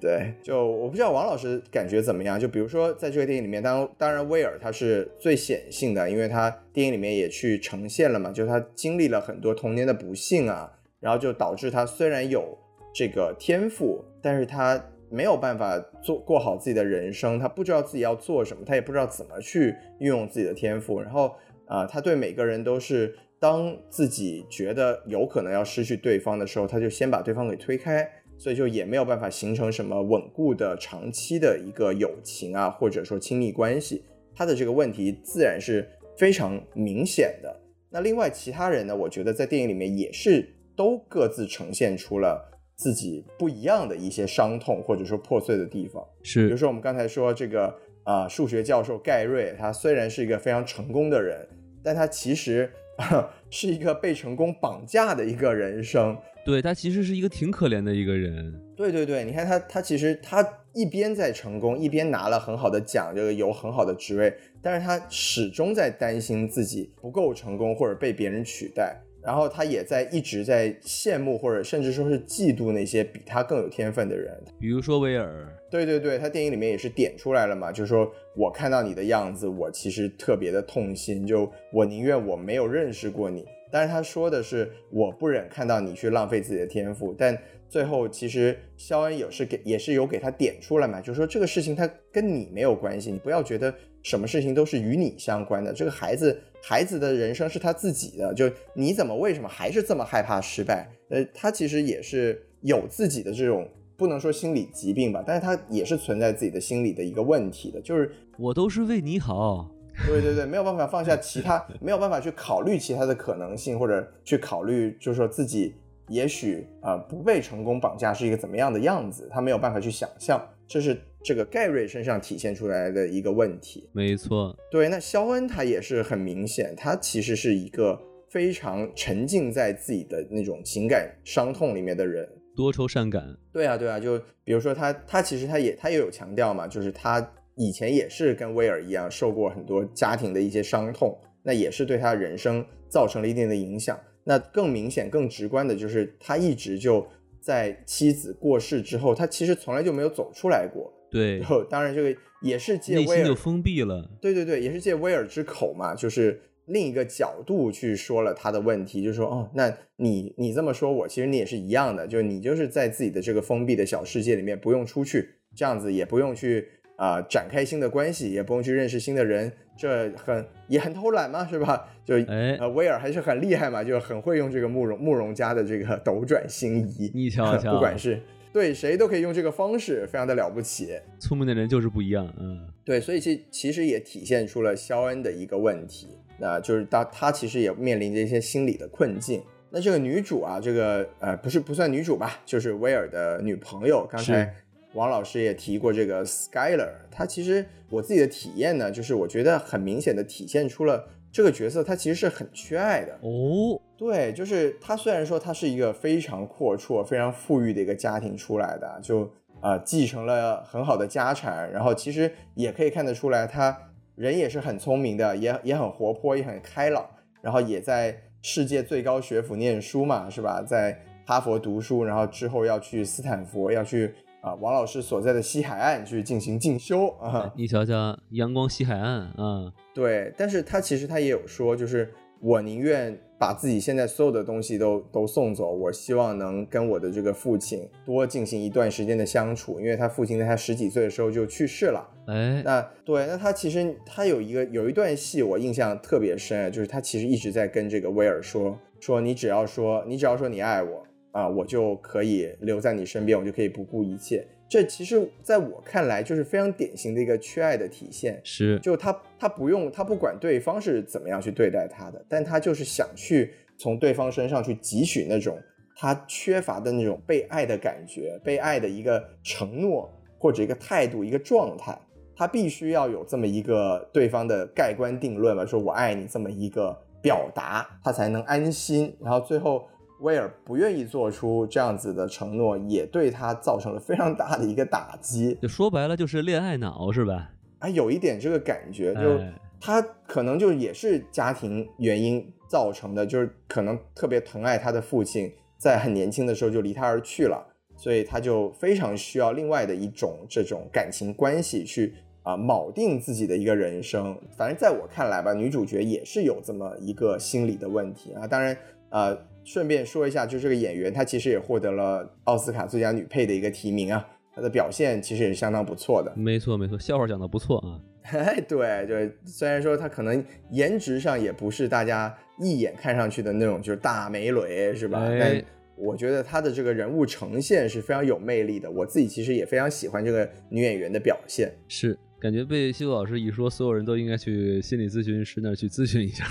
对，就我不知道王老师感觉怎么样。就比如说，在这个电影里面，当当然威尔他是最显性的，因为他电影里面也去呈现了嘛，就是他经历了很多童年的不幸啊，然后就导致他虽然有这个天赋，但是他没有办法做过好自己的人生，他不知道自己要做什么，他也不知道怎么去运用自己的天赋，然后。啊、他对每个人都是，当自己觉得有可能要失去对方的时候，他就先把对方给推开，所以就也没有办法形成什么稳固的长期的一个友情啊，或者说亲密关系。他的这个问题自然是非常明显的。那另外其他人呢，我觉得在电影里面也是都各自呈现出了自己不一样的一些伤痛或者说破碎的地方。是比如说我们刚才说这个啊、数学教授盖瑞，他虽然是一个非常成功的人，但他其实 *laughs* 是一个被成功绑架的一个人生。对他其实是一个挺可怜的一个人，对对对，你看他他其实他一边在成功，一边拿了很好的奖，这个有很好的职位，但是他始终在担心自己不够成功或者被别人取代。然后他也在一直在羡慕或者甚至说是嫉妒那些比他更有天分的人。比如说威尔，对对对，他电影里面也是点出来了嘛，就是说我看到你的样子，我其实特别的痛心，就我宁愿我没有认识过你。但是他说的是我不忍看到你去浪费自己的天赋，但最后其实肖恩也是给也是有给他点出来嘛，就是说这个事情他跟你没有关系，你不要觉得什么事情都是与你相关的。这个孩子孩子的人生是他自己的，就你怎么为什么还是这么害怕失败？呃，他其实也是有自己的这种不能说心理疾病吧，但是他也是存在自己的心理的一个问题的，就是我都是为你好。对对对，没有办法放下其他，没有办法去考虑其他的可能性，或者去考虑，就是说自己也许啊、呃不被成功绑架是一个怎么样的样子，他没有办法去想象，这是这个盖瑞身上体现出来的一个问题。没错，对，那肖恩他也是很明显，他其实是一个非常沉浸在自己的那种情感伤痛里面的人。多愁善感，对啊，对啊，就比如说他，他其实他也他也有强调嘛，就是他以前也是跟威尔一样受过很多家庭的一些伤痛，那也是对他人生造成了一定的影响。那更明显、更直观的就是他一直就在妻子过世之后，他其实从来就没有走出来过。对然，后，当然这个也是借威尔就封闭了。对对对，也是借威尔之口嘛，就是另一个角度去说了他的问题，就说哦，那你你这么说我，其实你也是一样的，就你就是在自己的这个封闭的小世界里面，不用出去，这样子也不用去啊、展开新的关系，也不用去认识新的人，这很也很偷懒嘛，是吧？就哎呃，威尔还是很厉害嘛，就很会用这个慕容慕容家的这个斗转星移，你瞧 *laughs* 瞧不管是对谁都可以用这个方式，非常的了不起。聪明的人就是不一样，嗯，对，所以其其实也体现出了肖恩的一个问题，那就是他他其实也面临着一些心理的困境。那这个女主啊，这个呃不是不算女主吧，就是威尔的女朋友。刚才王老师也提过这个 Skyler，她其实我自己的体验呢，就是我觉得很明显的体现出了这个角色他其实是很缺爱的。哦，对，就是他虽然说他是一个非常阔绰、非常富裕的一个家庭出来的，就啊、呃继承了很好的家产，然后其实也可以看得出来，他人也是很聪明的，也也很活泼，也很开朗，然后也在世界最高学府念书嘛，是吧？在哈佛读书，然后之后要去斯坦福，要去啊、王老师所在的西海岸去进行进修啊。你瞧瞧，阳光西海岸啊，对，但是他其实他也有说，就是我宁愿把自己现在所有的东西都都送走，我希望能跟我的这个父亲多进行一段时间的相处，因为他父亲在他十几岁的时候就去世了。哎，那对，那他其实他有一个有一段戏我印象特别深啊，就是他其实一直在跟这个威尔说说你只要说你只要说你爱我啊，我就可以留在你身边，我就可以不顾一切。这其实在我看来就是非常典型的一个缺爱的体现。是就他他不用他不管对方是怎么样去对待他的，但他就是想去从对方身上去汲取那种他缺乏的那种被爱的感觉，被爱的一个承诺或者一个态度一个状态，他必须要有这么一个对方的盖棺定论吧，说我爱你这么一个表达，他才能安心，然后最后威尔不愿意做出这样子的承诺，也对他造成了非常大的一个打击。就说白了就是恋爱脑是吧？啊，有一点这个感觉，就哎他可能就也是家庭原因造成的，就是可能特别疼爱他的父亲，在很年轻的时候就离他而去了，所以他就非常需要另外的一种这种感情关系去啊、铆定自己的一个人生。反正在我看来吧，女主角也是有这么一个心理的问题啊。当然，呃，顺便说一下，就这个演员她其实也获得了奥斯卡最佳女配的一个提名啊，她的表现其实也是相当不错的。没错没错，笑话讲的不错啊。哎，对对，虽然说她可能颜值上也不是大家一眼看上去的那种，就是大美女，是吧？哎但我觉得她的这个人物呈现是非常有魅力的。我自己其实也非常喜欢这个女演员的表现。是，感觉被西渡老师一说，所有人都应该去心理咨询师那儿去咨询一下。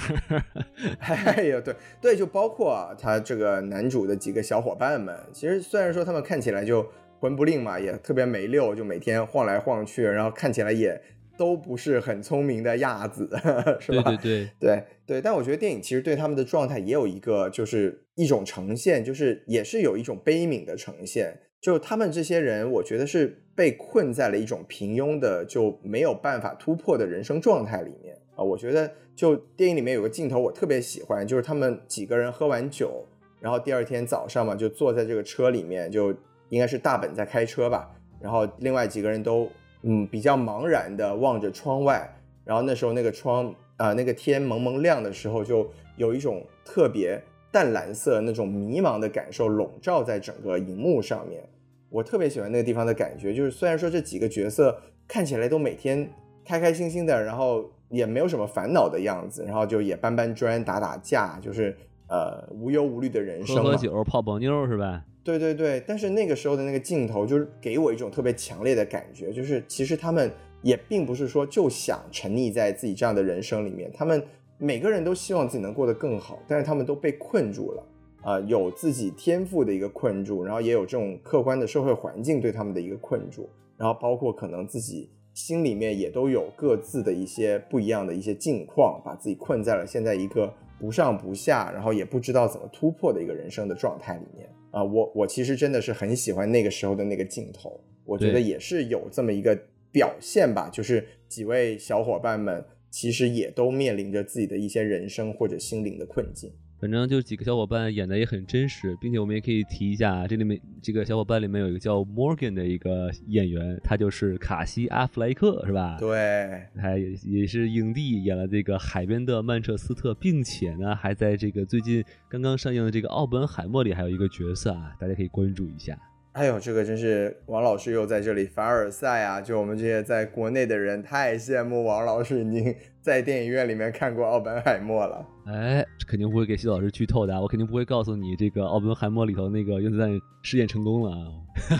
*laughs* 哎呀，对对，就包括啊，他这个男主的几个小伙伴们，其实虽然说他们看起来就魂不吝嘛，也特别没溜，就每天晃来晃去，然后看起来也都不是很聪明的亚子，*laughs* 是吧？对对对，对对，但我觉得电影其实对他们的状态也有一个，就是一种呈现，就是也是有一种悲悯的呈现。就他们这些人，我觉得是被困在了一种平庸的，就没有办法突破的人生状态里面啊。我觉得就电影里面有个镜头我特别喜欢，就是他们几个人喝完酒，然后第二天早上嘛，就坐在这个车里面，就应该是大本在开车吧，然后另外几个人都嗯比较茫然的望着窗外，然后那时候那个窗啊、那个天蒙蒙亮的时候，就有一种特别淡蓝色那种迷茫的感受笼罩在整个荧幕上面。我特别喜欢那个地方的感觉，就是虽然说这几个角色看起来都每天开开心心的，然后也没有什么烦恼的样子，然后就也搬搬砖、打打架，就是呃无忧无虑的人生嘛。喝喝酒、泡泡妞是吧？对对对，但是那个时候的那个镜头，就是给我一种特别强烈的感觉，就是其实他们也并不是说就想沉溺在自己这样的人生里面，他们每个人都希望自己能过得更好，但是他们都被困住了，啊、有自己天赋的一个困住，然后也有这种客观的社会环境对他们的一个困住，然后包括可能自己心里面也都有各自的一些不一样的一些境况，把自己困在了现在一个不上不下，然后也不知道怎么突破的一个人生的状态里面啊。我我其实真的是很喜欢那个时候的那个镜头，我觉得也是有这么一个表现吧，就是几位小伙伴们其实也都面临着自己的一些人生或者心灵的困境。反正就几个小伙伴演的也很真实，并且我们也可以提一下，这里面这个小伙伴里面有一个叫 Morgan 的一个演员，他就是卡西阿弗莱克，是吧？对，他也也是影帝，演了这个《海边的曼彻斯特》，并且呢，还在这个最近刚刚上映的这个《奥本海默》里还有一个角色啊，大家可以关注一下。哎呦，这个真是王老师又在这里凡尔赛啊！就我们这些在国内的人太羡慕王老师已经在电影院里面看过《奥本海默》了。哎，这肯定不会给西老师剧透的啊，我肯定不会告诉你这个《奥本海默》里头那个原子弹试验成功了啊。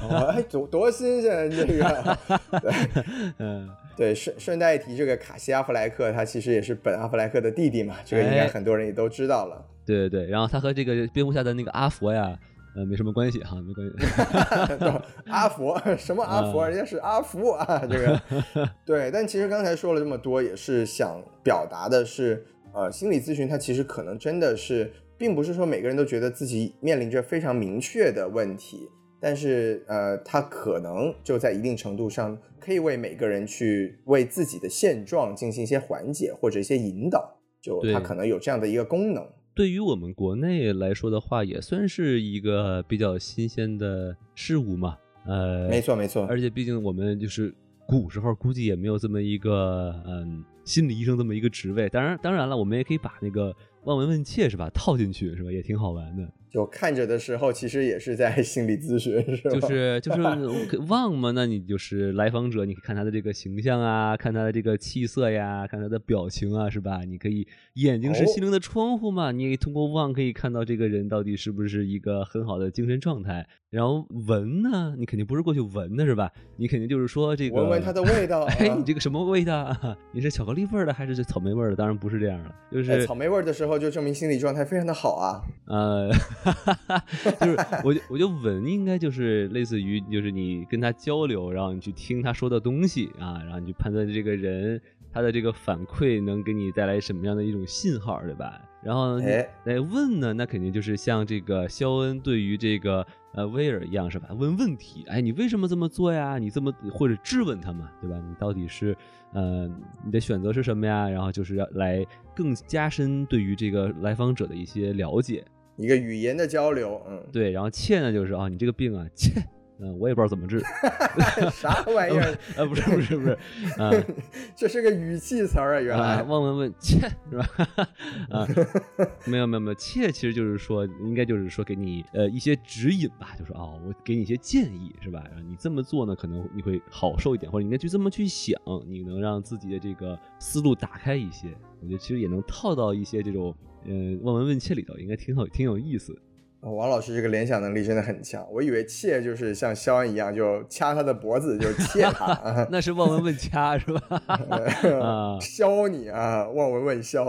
哦，哎，多多新鲜这个！对 *laughs* 嗯，*laughs* 对，顺顺带一提，这个卡西阿弗莱克他其实也是本阿弗莱克的弟弟嘛，这个应该哎很多人也都知道了。对对对，然后他和这个蝙蝠侠的那个阿佛呀，呃，没什么关系哈，没关系。*laughs* *laughs* 阿佛什么阿佛，啊人家是阿福啊，这个 *laughs* 对。但其实刚才说了这么多，也是想表达的是，呃，心理咨询它其实可能真的是，并不是说每个人都觉得自己面临着非常明确的问题，但是呃，它可能就在一定程度上可以为每个人去为自己的现状进行一些缓解或者一些引导，就它可能有这样的一个功能。对于我们国内来说的话，也算是一个比较新鲜的事物嘛。呃，没错，没错。而且毕竟我们就是古时候估计也没有这么一个嗯心理医生这么一个职位。当然，当然了，我们也可以把那个望闻问切是吧套进去是吧，也挺好玩的。就看着的时候，其实也是在 *laughs* 心理咨询，是吧？就 *laughs* 是就是望嘛，那你就是来访者，你看他的这个形象啊，看他的这个气色呀，看他的表情啊，是吧？你可以眼睛是哦心灵的窗户嘛，你也通过望可以看到这个人到底是不是一个很好的精神状态。然后闻呢，你肯定不是过去闻的是吧？你肯定就是说这个闻闻它的味道。*laughs* 哎，啊你这个什么味道啊？你是巧克力味的还是草莓味的？当然不是这样的，就是、哎草莓味的时候，就证明心理状态非常的好啊。呃，就是我就我就闻应该就是类似于就是你跟他交流，然后你去听他说的东西啊，然后你去判断这个人他的这个反馈能给你带来什么样的一种信号，对吧？然后来问呢，那肯定就是像这个肖恩对于这个呃威尔一样是吧？问问题，哎，你为什么这么做呀？你这么或者质问他嘛，对吧？你到底是呃你的选择是什么呀？然后就是要来更加深对于这个来访者的一些了解。一个语言的交流，嗯，对，然后切呢就是啊，你这个病啊，切，嗯、我也不知道怎么治。*laughs* *laughs* 啥玩意儿？呃，不是不是不是，啊、*laughs* 这是个语气词儿啊，原啊，来。问问问切是吧？啊，没有没有没有，切其实就是说，应该就是说给你呃一些指引吧，就说哦，我给你一些建议是吧？你这么做呢，可能你会好受一点，或者你应该去这么去想，你能让自己的这个思路打开一些。我觉得其实也能套到一些这种呃望闻问切里头，应该挺好挺有意思。哦王老师这个联想能力真的很强，我以为切就是像肖恩一样，就掐他的脖子，就切他，*laughs* 啊那是望闻问掐是吧？*laughs* 啊，削你啊，望闻问削。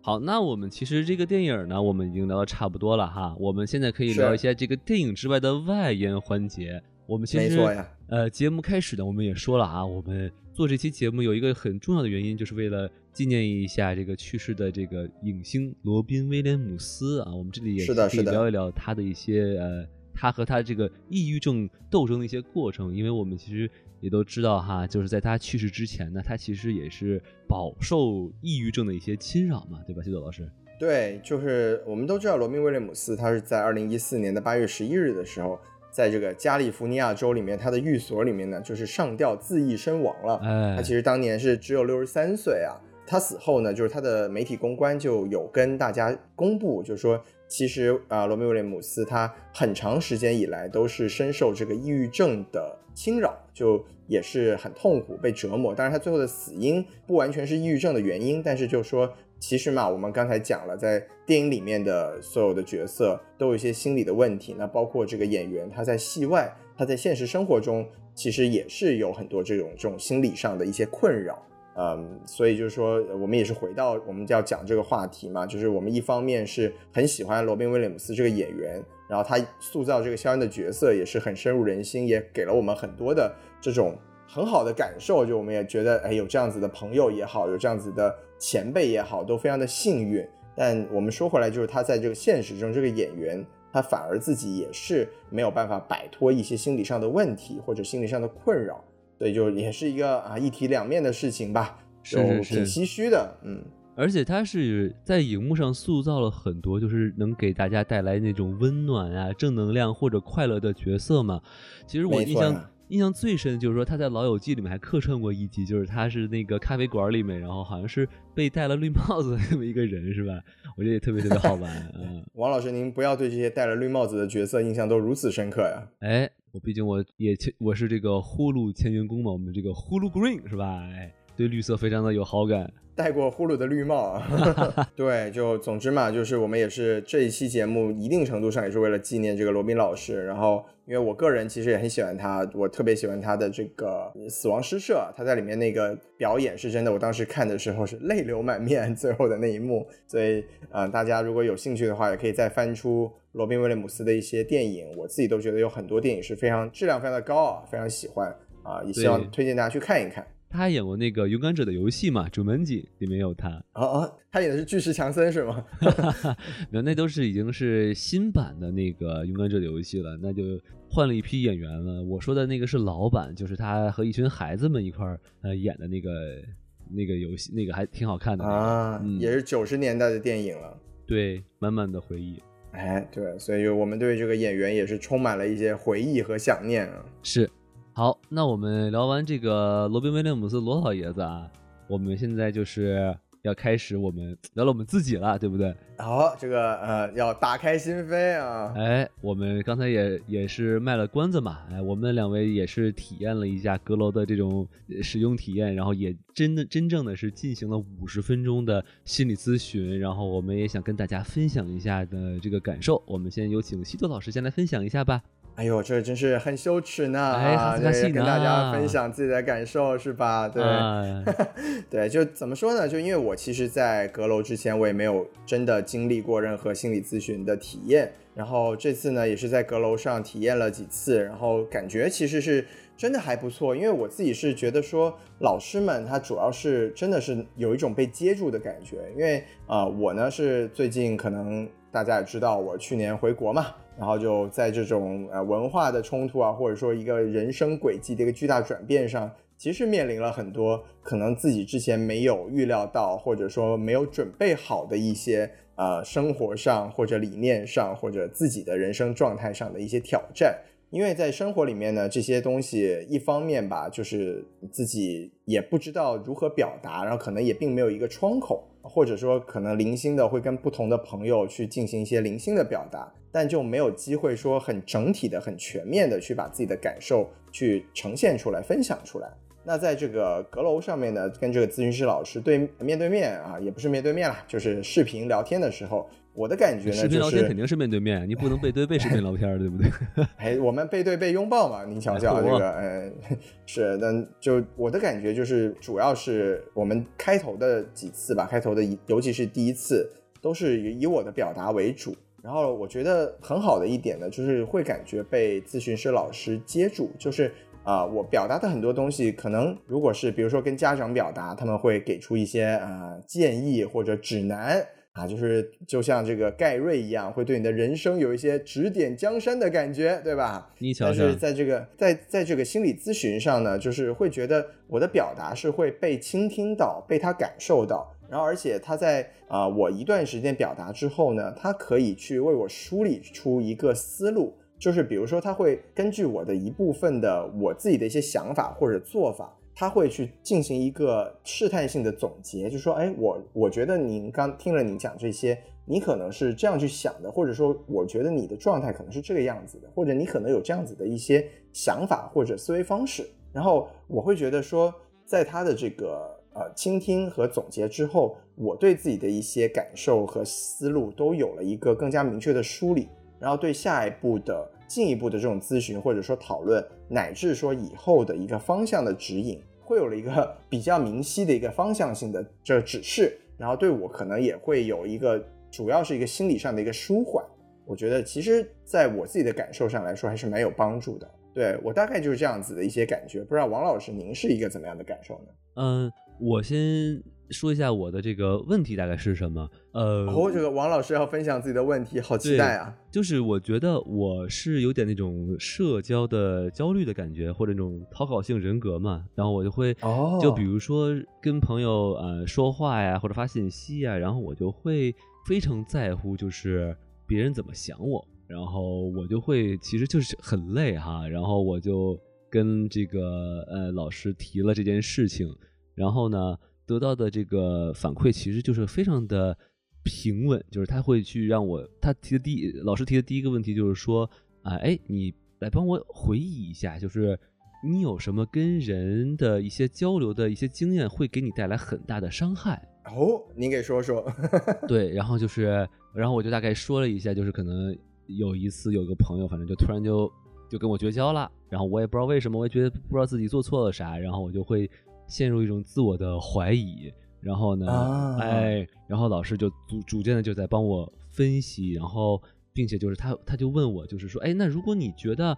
好，那我们其实这个电影呢，我们已经聊的差不多了哈。我们现在可以聊一下这个电影之外的外延环节。我们其实没错呀，呃，节目开始呢，我们也说了啊，我们做这期节目有一个很重要的原因，就是为了纪念一下这个去世的这个影星罗宾威廉姆斯啊。我们这里也可以是的是的聊一聊他的一些呃，他和他这个抑郁症斗争的一些过程，因为我们其实也都知道哈，就是在他去世之前呢，他其实也是饱受抑郁症的一些侵扰嘛，对吧，谢朵老师？对，就是我们都知道罗宾威廉姆斯，他是在二零一四年的八月十一日的时候，在这个加利福尼亚州里面，他的寓所里面呢，就是上吊自缢身亡了。哎他其实当年是只有六十三岁啊。他死后呢，就是他的媒体公关就有跟大家公布，就是说，其实啊，罗密威廉姆斯他很长时间以来都是深受这个抑郁症的侵扰，就也是很痛苦，被折磨。当然，他最后的死因不完全是抑郁症的原因，但是就说，其实嘛，我们刚才讲了，在电影里面的所有的角色都有一些心理的问题，那包括这个演员，他在戏外，他在现实生活中，其实也是有很多这种这种心理上的一些困扰。嗯，所以就是说，我们也是回到我们就要讲这个话题嘛，就是我们一方面是很喜欢罗宾威廉姆斯这个演员，然后他塑造这个肖恩的角色也是很深入人心，也给了我们很多的这种很好的感受，就我们也觉得，哎，有这样子的朋友也好，有这样子的前辈也好，都非常的幸运。但我们说回来，就是他在这个现实中，这个演员他反而自己也是没有办法摆脱一些心理上的问题或者心理上的困扰。所以就也是一个啊一体两面的事情吧，是就是挺唏嘘的，嗯，而且他是在荧幕上塑造了很多，就是能给大家带来那种温暖啊、正能量或者快乐的角色嘛。其实我印象、印象最深的就是说他在《老友记》里面还客串过一集，就是他是那个咖啡馆里面，然后好像是被戴了绿帽子的那么一个人，是吧？我觉得也特别特别好玩 *laughs* 嗯。王老师，您不要对这些戴了绿帽子的角色印象都如此深刻呀。哎，我毕竟我也我是这个呼噜前员工嘛，我们这个呼噜 Green 是吧？哎，对绿色非常的有好感。戴过呼噜的绿帽啊，*laughs* 对，就总之嘛，就是我们也是这一期节目一定程度上也是为了纪念这个罗宾老师。然后，因为我个人其实也很喜欢他，我特别喜欢他的这个《死亡诗社》，他在里面那个表演是真的，我当时看的时候是泪流满面，最后的那一幕。所以，啊、呃，大家如果有兴趣的话，也可以再翻出罗宾威廉姆斯的一些电影，我自己都觉得有很多电影是非常质量非常的高啊，非常喜欢啊，也希望推荐大家去看一看。他还演过那个《勇敢者的游戏》嘛，《主门记》里面有他。哦哦，他演的是巨石强森是吗？*laughs* 没有，那都是已经是新版的那个《勇敢者的游戏》了，那就换了一批演员了。我说的那个是老版，就是他和一群孩子们一块儿呃演的那个那个游戏，那个还挺好看的、啊，嗯也是九十年代的电影了。对，满满的回忆。哎，对，所以我们对这个演员也是充满了一些回忆和想念啊。是，好，那我们聊完这个罗宾威廉姆斯罗老爷子啊，我们现在就是要开始我们聊聊我们自己了，对不对？好、这个呃，要打开心扉啊。哎，我们刚才也也是卖了关子嘛，哎，我们两位也是体验了一下阁楼的这种呃使用体验，然后也真的真正的是进行了五十分钟的心理咨询，然后我们也想跟大家分享一下的这个感受。我们先有请西多老师先来分享一下吧。哎呦，这真是很羞耻呢！哎啊，对哈斯卡西跟大家分享自己的感受是吧？对，哎 *laughs* 对，就怎么说呢？就因为我其实，在阁楼之前，我也没有真的经历过任何心理咨询的体验。然后这次呢，也是在阁楼上体验了几次，然后感觉其实是真的还不错。因为我自己是觉得说，老师们他主要是真的是有一种被接住的感觉。因为啊、呃我呢是最近可能大家也知道，我去年回国嘛，然后就在这种呃文化的冲突啊，或者说一个人生轨迹的一个巨大转变上，其实面临了很多可能自己之前没有预料到，或者说没有准备好的一些呃生活上或者理念上或者自己的人生状态上的一些挑战。因为在生活里面呢，这些东西一方面吧，就是自己也不知道如何表达，然后可能也并没有一个窗口，或者说可能零星的会跟不同的朋友去进行一些零星的表达，但就没有机会说很整体的、很全面的去把自己的感受去呈现出来、分享出来。那在这个阁楼上面呢，跟这个咨询师老师对面对面啊，也不是面对面啦，就是视频聊天的时候，我的感觉呢，视频就是聊天肯定是面对面，你不能背对背视频聊天儿，对不对？*laughs* 哎，我们背对背拥抱嘛，您瞧瞧哎这个，嗯，*laughs* 是，那就我的感觉就是，主要是我们开头的几次吧，开头的一，尤其是第一次，都是以以我的表达为主。然后我觉得很好的一点呢，就是会感觉被咨询师老师接住，就是啊、我表达的很多东西，可能如果是比如说跟家长表达，他们会给出一些啊、建议或者指南。啊，就是就像这个盖瑞一样，会对你的人生有一些指点江山的感觉，对吧？你瞧瞧但是，在这个在在这个心理咨询上呢，就是会觉得我的表达是会被倾听到，被他感受到，然后而且他在啊、我一段时间表达之后呢，他可以去为我梳理出一个思路，就是比如说他会根据我的一部分的我自己的一些想法或者做法。他会去进行一个试探性的总结，就说，哎，我我觉得您刚听了你讲这些，你可能是这样去想的，或者说，我觉得你的状态可能是这个样子的，或者你可能有这样子的一些想法或者思维方式。然后我会觉得说，在他的这个呃倾听和总结之后，我对自己的一些感受和思路都有了一个更加明确的梳理，然后对下一步的进一步的这种咨询或者说讨论，乃至说以后的一个方向的指引，会有了一个 *laughs* 比较明晰的一个方向性的这指示，然后对我可能也会有一个主要是一个心理上的一个舒缓。我觉得其实在我自己的感受上来说，还是蛮有帮助的。对我大概就是这样子的一些感觉，不知道王老师您是一个怎么样的感受呢？嗯，我先说一下我的这个问题大概是什么。呃，哦，这个王老师要分享自己的问题，好期待啊！就是我觉得我是有点那种社交的焦虑的感觉，或者那种讨好性人格嘛，然后我就会，哦就比如说跟朋友呃说话呀，或者发信息呀，然后我就会非常在乎，就是别人怎么想我，然后我就会其实就是很累哈，然后我就跟这个呃老师提了这件事情，然后呢得到的这个反馈其实就是非常的平稳，就是他会去让我他提的第一老师提的第一个问题就是说啊哎你来帮我回忆一下，就是你有什么跟人的一些交流的一些经验会给你带来很大的伤害。哦，您给说说。*laughs* 对，然后就是，然后我就大概说了一下，就是可能有一次有个朋友，反正就突然就就跟我绝交了，然后我也不知道为什么，我也觉得不知道自己做错了啥，然后我就会陷入一种自我的怀疑，然后呢，啊哎，然后老师就逐逐渐的就在帮我分析，然后并且就是他他就问我，就是说，哎，那如果你觉得。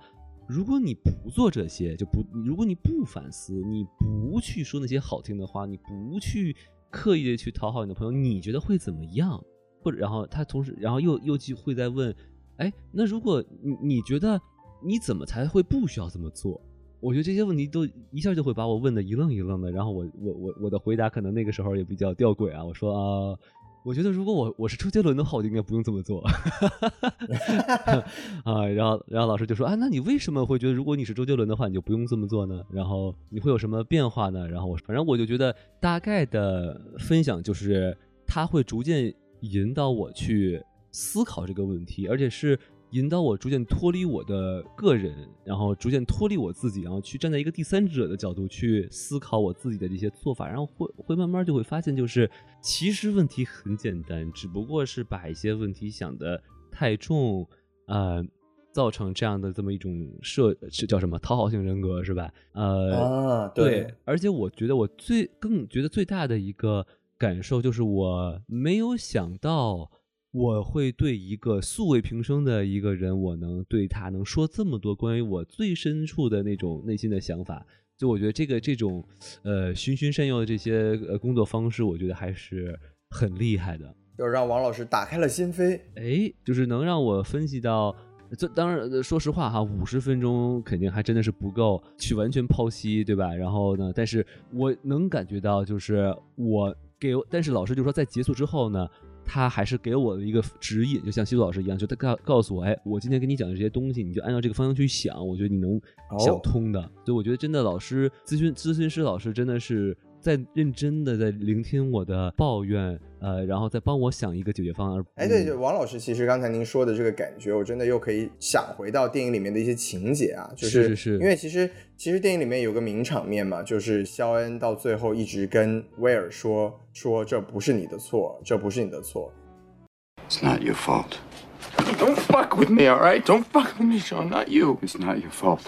如果你不做这些，就不，如果你不反思，你不去说那些好听的话，你不去刻意的去讨好你的朋友，你觉得会怎么样？或者，然后他同时，然后又又去会在问，哎，那如果你你觉得你怎么才会不需要这么做？我觉得这些问题都一下就会把我问的一愣一愣的，然后我我我我的回答可能那个时候也比较吊诡啊，我说啊。我觉得如果我我是周杰伦的话，我就应该不用这么做 *laughs* 啊。然后然后老师就说啊，那你为什么会觉得如果你是周杰伦的话，你就不用这么做呢？然后你会有什么变化呢？然后我反正我就觉得大概的分享就是他会逐渐引导我去思考这个问题，而且是引导我逐渐脱离我的个人，然后逐渐脱离我自己，然后去站在一个第三者的角度去思考我自己的这些做法，然后会会慢慢就会发现，就是其实问题很简单，只不过是把一些问题想的太重，呃，造成这样的这么一种设是叫什么讨好性人格是吧？呃，啊，对，而且我觉得我最更觉得最大的一个感受就是我没有想到我会对一个素未平生的一个人，我能对他能说这么多关于我最深处的那种内心的想法。就我觉得这个这种呃循循善诱的这些呃工作方式，我觉得还是很厉害的。就是让王老师打开了心扉。哎，就是能让我分析到，这当然呃说实话哈，五十分钟肯定还真的是不够去完全剖析，对吧？然后呢，但是我能感觉到，就是我给，但是老师就说在结束之后呢，他还是给我的一个指引，就像西渡老师一样，就他告告诉我，哎，我今天跟你讲的这些东西，你就按照这个方向去想，我觉得你能想通的。所以我觉得真的老师咨询咨询师老师真的是。在认真的在聆听我的抱怨，呃，然后再帮我想一个解决方案。哎，对，王老师，其实刚才您说的这个感觉，我真的又可以想回到电影里面的一些情节啊，就是是是因为其实其实电影里面有个名场面嘛，就是肖恩到最后一直跟威尔说说这不是你的错，这不是你的错。It's not your fault. Don't fuck with me, all right? Don't fuck with me, Sean. Not you. It's not your fault.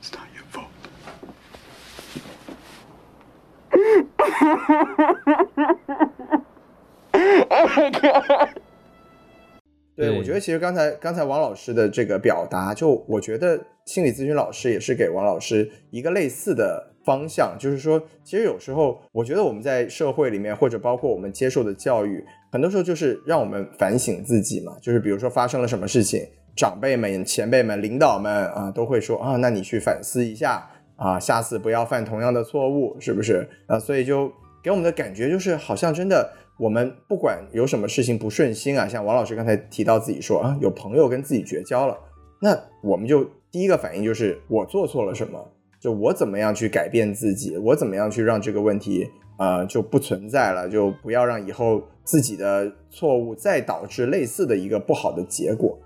It's not your fault. *laughs* 对，对我觉得其实刚才刚才王老师的这个表达，就我觉得心理咨询老师也是给王老师一个类似的方向，就是说，其实有时候我觉得我们在社会里面，或者包括我们接受的教育，很多时候就是让我们反省自己嘛，就是比如说发生了什么事情，长辈们、前辈们、领导们啊，都会说啊，那你去反思一下啊，下次不要犯同样的错误，是不是？啊，所以就给我们的感觉就是，好像真的，我们不管有什么事情不顺心啊，像王老师刚才提到自己说啊，有朋友跟自己绝交了，那我们就第一个反应就是我做错了什么，就我怎么样去改变自己，我怎么样去让这个问题啊、呃就不存在了，就不要让以后自己的错误再导致类似的一个不好的结果。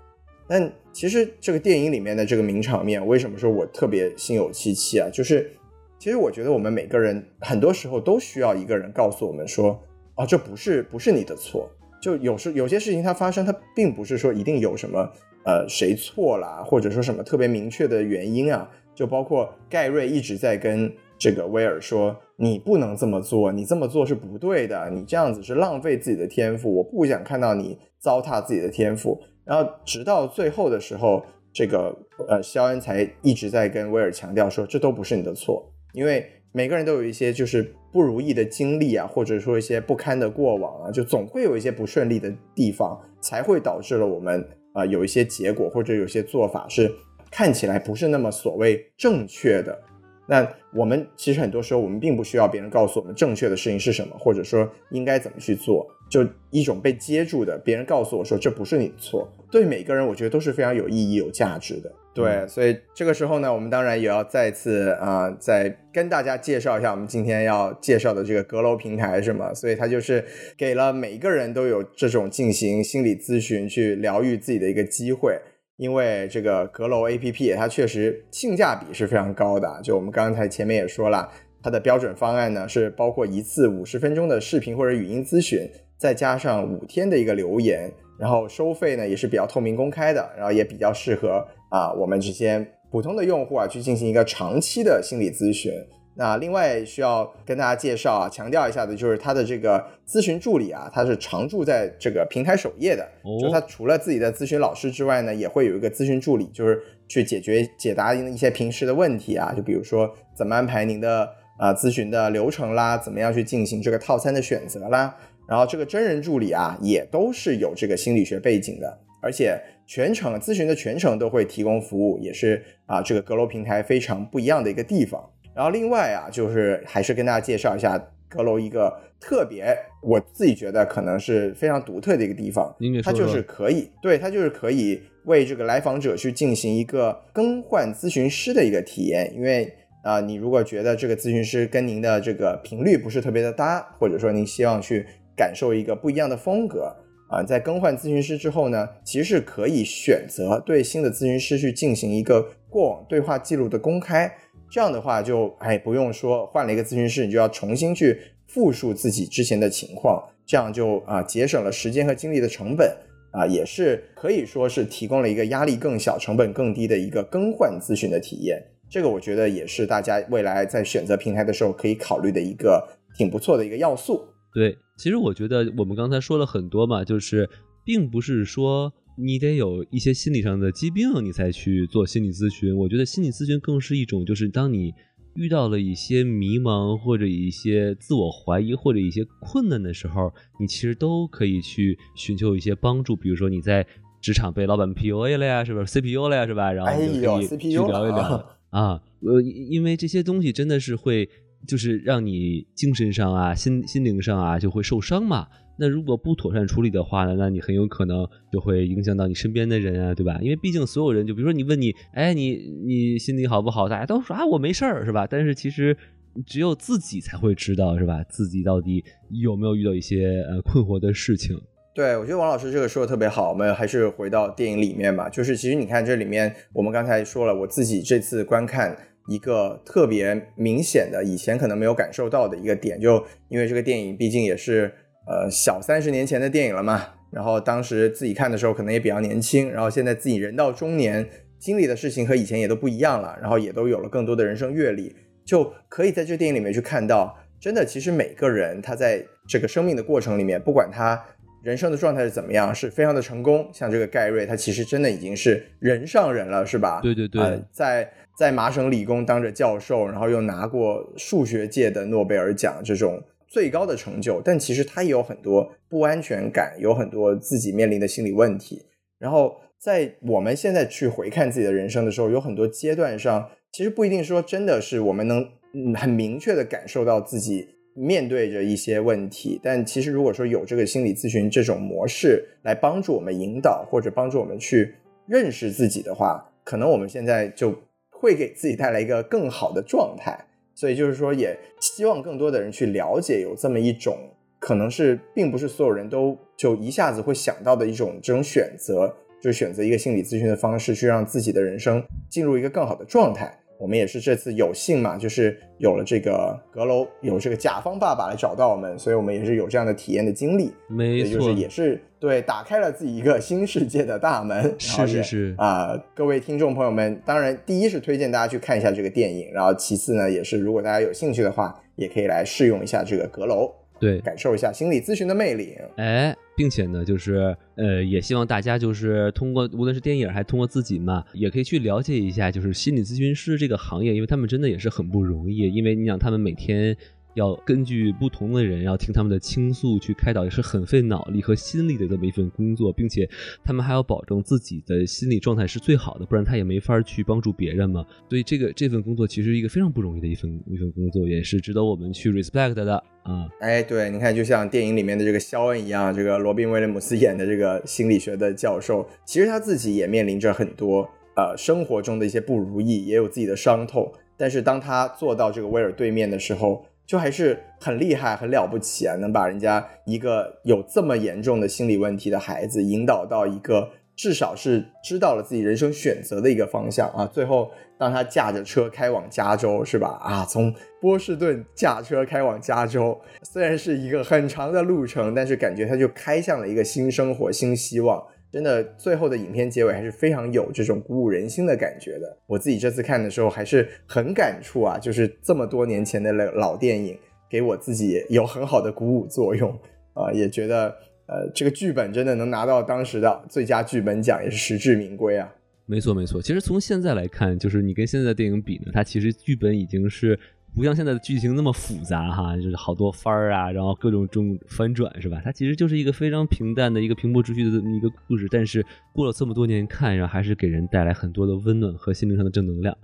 但其实这个电影里面的这个名场面，为什么说我特别心有戚戚啊？就是其实我觉得我们每个人很多时候都需要一个人告诉我们说，啊，这不是不是你的错。就有时有些事情它发生，它并不是说一定有什么呃谁错了，或者说什么特别明确的原因啊。就包括盖瑞一直在跟这个威尔说，你不能这么做，你这么做是不对的，你这样子是浪费自己的天赋，我不想看到你糟蹋自己的天赋。然后直到最后的时候，这个呃肖恩才一直在跟威尔强调说，这都不是你的错，因为每个人都有一些就是不如意的经历啊，或者说一些不堪的过往啊，就总会有一些不顺利的地方，才会导致了我们啊、有一些结果或者有些做法是看起来不是那么所谓正确的。那我们其实很多时候，我们并不需要别人告诉我们正确的事情是什么，或者说应该怎么去做，就一种被接住的，别人告诉我说这不是你的错，对每个人我觉得都是非常有意义、有价值的。对，所以这个时候呢，我们当然也要再次啊、呃再跟大家介绍一下我们今天要介绍的这个阁楼平台是吗？所以它就是给了每一个人都有这种进行心理咨询、去疗愈自己的一个机会。因为这个阁楼 APP 它确实性价比是非常高的，就我们刚才前面也说了，它的标准方案呢是包括一次五十分钟的视频或者语音咨询，再加上五天的一个留言，然后收费呢也是比较透明公开的，然后也比较适合啊我们这些普通的用户啊去进行一个长期的心理咨询。那另外需要跟大家介绍啊，强调一下的就是它的这个咨询助理啊，它是常驻在这个平台首页的。哦就它除了自己的咨询老师之外呢，也会有一个咨询助理，就是去解决解答一些平时的问题啊，就比如说怎么安排您的啊、咨询的流程啦，怎么样去进行这个套餐的选择啦。然后这个真人助理啊，也都是有这个心理学背景的，而且全程咨询的全程都会提供服务，也是啊这个阁楼平台非常不一样的一个地方。然后另外啊，就是还是跟大家介绍一下阁楼一个特别，我自己觉得可能是非常独特的一个地方它就是可以，对，它就是可以为这个来访者去进行一个更换咨询师的一个体验，因为啊、你如果觉得这个咨询师跟您的这个频率不是特别的搭，或者说您希望去感受一个不一样的风格啊、在更换咨询师之后呢，其实是可以选择对新的咨询师去进行一个过往对话记录的公开。这样的话就哎不用说换了一个咨询师，你就要重新去复述自己之前的情况，这样就啊节省了时间和精力的成本啊，也是可以说是提供了一个压力更小、成本更低的一个更换咨询的体验。这个我觉得也是大家未来在选择平台的时候可以考虑的一个挺不错的一个要素。对，其实我觉得我们刚才说了很多嘛，就是并不是说你得有一些心理上的疾病你才去做心理咨询。我觉得心理咨询更是一种，就是当你遇到了一些迷茫或者一些自我怀疑或者一些困难的时候，你其实都可以去寻求一些帮助。比如说你在职场被老板 PUA 了呀，是不是 CPU 了呀，是吧？然后就呦可以去聊一聊。了啊，呃，因因为这些东西真的是会，就是让你精神上啊、心心灵上啊就会受伤嘛。那如果不妥善处理的话呢，那你很有可能就会影响到你身边的人啊，对吧？因为毕竟所有人，就比如说你问你，哎，你你心里好不好？大家都说啊，我没事儿，是吧？但是其实只有自己才会知道，是吧？自己到底有没有遇到一些呃困惑的事情？对，我觉得王老师这个说的特别好。我们还是回到电影里面吧，就是其实你看这里面，我们刚才说了，我自己这次观看一个特别明显的，以前可能没有感受到的一个点，就因为这个电影毕竟也是呃小三十年前的电影了嘛，然后当时自己看的时候可能也比较年轻，然后现在自己人到中年，经历的事情和以前也都不一样了，然后也都有了更多的人生阅历，就可以在这电影里面去看到，真的其实每个人他在这个生命的过程里面，不管他。人生的状态是怎么样？是非常的成功，像这个盖瑞，他其实真的已经是人上人了，是吧？对对对呃在在麻省理工当着教授，然后又拿过数学界的诺贝尔奖这种最高的成就，但其实他也有很多不安全感，有很多自己面临的心理问题。然后在我们现在去回看自己的人生的时候，有很多阶段上，其实不一定说真的是我们能很明确的感受到自己面对着一些问题，但其实如果说有这个心理咨询这种模式来帮助我们引导或者帮助我们去认识自己的话，可能我们现在就会给自己带来一个更好的状态。所以就是说，也希望更多的人去了解有这么一种可能是并不是所有人都就一下子会想到的一种这种选择，就选择一个心理咨询的方式，去让自己的人生进入一个更好的状态。我们也是这次有幸嘛，就是有了这个阁楼，有这个甲方爸爸来找到我们，所以我们也是有这样的体验的经历。没错，也就是也是对打开了自己一个新世界的大门。是是是啊、各位听众朋友们，当然第一是推荐大家去看一下这个电影，然后其次呢，也是如果大家有兴趣的话，也可以来试用一下这个阁楼，对，感受一下心理咨询的魅力。哎，并且呢，就是呃，也希望大家就是通过无论是电影，还通过自己嘛，也可以去了解一下，就是心理咨询师这个行业，因为他们真的也是很不容易，因为你想他们每天。要根据不同的人，要听他们的倾诉去开导，也是很费脑力和心力的这么一份工作，并且他们还要保证自己的心理状态是最好的，不然他也没法去帮助别人嘛。所以这个这份工作其实是一个非常不容易的一份一份工作，也是值得我们去 respect 的啊。哎，对，你看，就像电影里面的这个肖恩一样，这个罗宾威廉姆斯演的这个心理学的教授，其实他自己也面临着很多呃生活中的一些不如意，也有自己的伤痛。但是当他坐到这个威尔对面的时候，就还是很厉害、很了不起啊！能把人家一个有这么严重的心理问题的孩子引导到一个至少是知道了自己人生选择的一个方向啊！最后，当他驾着车开往加州，是吧？啊，从波士顿驾车开往加州，虽然是一个很长的路程，但是感觉他就开向了一个新生活、新希望。真的，最后的影片结尾还是非常有这种鼓舞人心的感觉的。我自己这次看的时候还是很感触啊，就是这么多年前的老老电影，给我自己有很好的鼓舞作用啊、也觉得呃这个剧本真的能拿到当时的最佳剧本奖，也是实至名归啊。没错，没错。其实从现在来看，就是你跟现在的电影比呢，它其实剧本已经是不像现在的剧情那么复杂哈，就是好多番儿啊，然后各种中反转是吧？它其实就是一个非常平淡的一个平铺直叙的这么一个故事，但是过了这么多年看，然后还是给人带来很多的温暖和心灵上的正能量。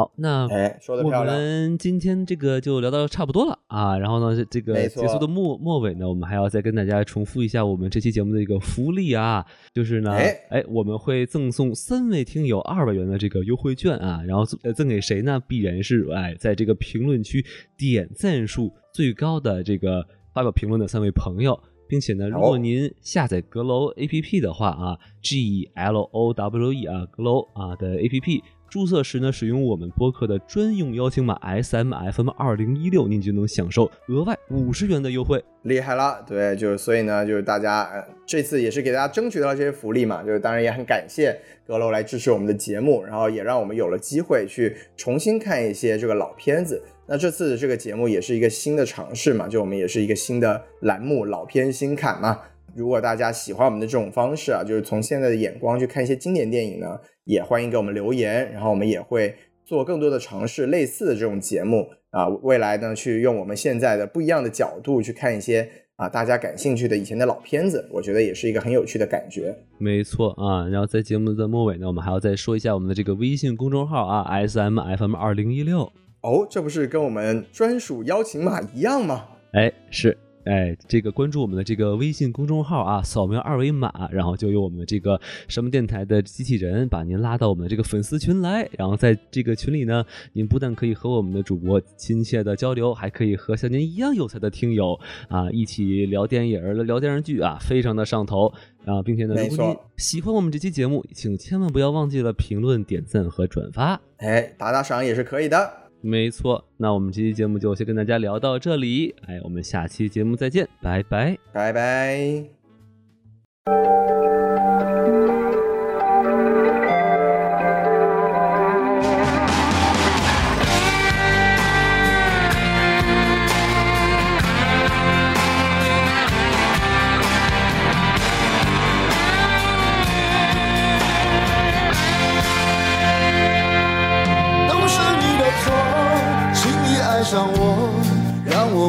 好，那哎，说的我漂亮。们今天这个就聊到差不多了啊，然后呢，这这个结束的末末尾呢，我们还要再跟大家重复一下我们这期节目的一个福利啊，就是呢，哎哎，我们会赠送三位听友二百元的这个优惠券啊，然后呃赠给谁呢？必然是哎，在这个评论区点赞数最高的这个发表评论的三位朋友。并且呢，如果您下载阁楼 APP 的话啊，G L O W E 啊，阁楼啊的 APP。注册时呢，使用我们播客的专用邀请码 S M F M 二零一六，您就能享受额外五十元的优惠。厉害了，对，就是所以呢，就是大家呃这次也是给大家争取到了这些福利嘛，就是当然也很感谢阁楼来支持我们的节目，然后也让我们有了机会去重新看一些这个老片子。那这次这个节目也是一个新的尝试嘛，就我们也是一个新的栏目，老片新看嘛。如果大家喜欢我们的这种方式啊，就是从现在的眼光去看一些经典电影呢，也欢迎给我们留言，然后我们也会做更多的尝试，类似的这种节目啊，未来呢去用我们现在的不一样的角度去看一些啊大家感兴趣的以前的老片子，我觉得也是一个很有趣的感觉。没错啊，然后在节目的末尾呢，我们还要再说一下我们的这个微信公众号啊，S M F M 二零一六。哦，这不是跟我们专属邀请码一样吗？哎，是。哎，这个关注我们的这个微信公众号啊，扫描二维码，然后就有我们的这个什么电台的机器人把您拉到我们的这个粉丝群来。然后在这个群里呢，您不但可以和我们的主播亲切的交流，还可以和像您一样有才的听友啊一起聊电影、聊电视剧啊，非常的上头啊，并且呢，如果您喜欢我们这期节目，请千万不要忘记了评论、点赞和转发。哎，打打赏也是可以的。没错，那我们这期节目就先跟大家聊到这里，哎，我们下期节目再见，拜拜。拜拜。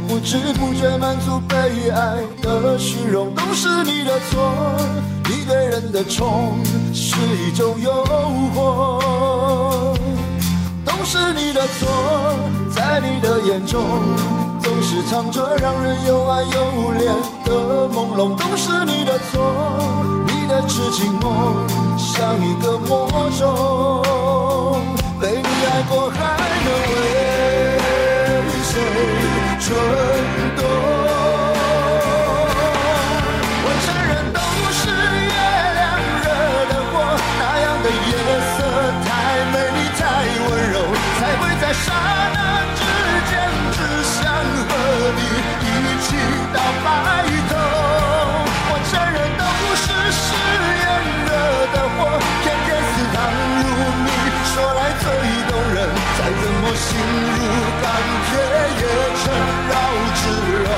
不知不觉满足被爱的虚荣。都是你的错，你对人的宠是一种诱惑。都是你的错，在你的眼中总是藏着让人又爱又怜的朦胧。都是你的错，你的痴情梦像一个魔咒。被你爱过，还能为谁蠢动？我承认都是月亮惹的祸，那样的夜色太美丽太温柔，才会在刹那之间只想和你铁也成绕指柔。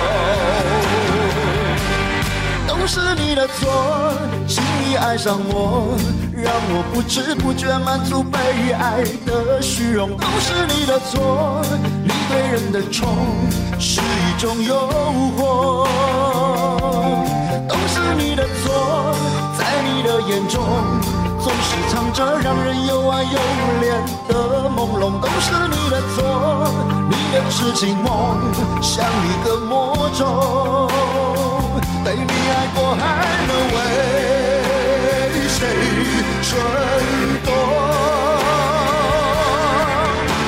都是你的错，轻易爱上我，让我不知不觉满足被爱的虚荣。都是你的错，你对人的宠是一种诱惑。都是你的错，在你的眼中总是藏着让人又爱又怜的朦胧。都是你的错，你的痴情梦像一个魔咒。被你爱过，还能为谁蠢动？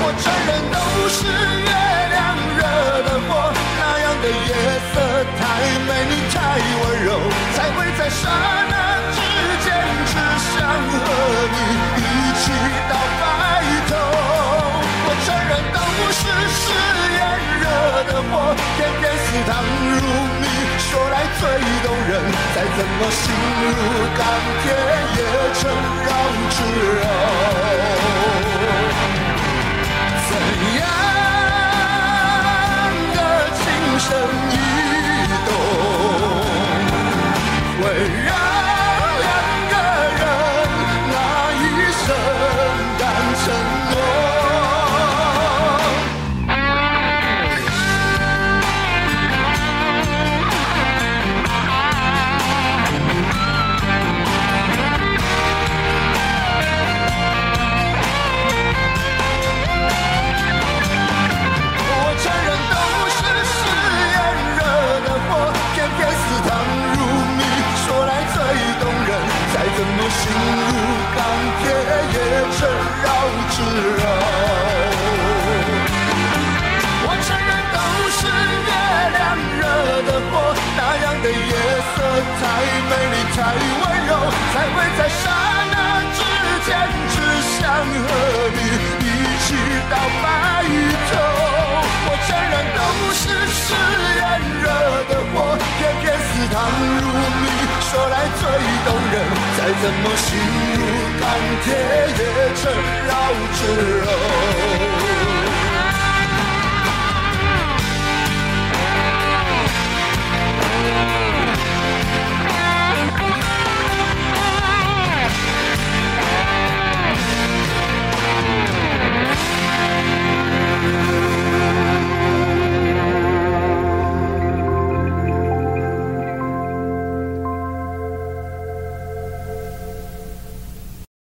我承认都是月亮惹的祸，那样的夜色太美你太温柔，才会在刹那怎么心如钢铁也成绕指柔。太动人再怎么心如钢铁也成绕指柔。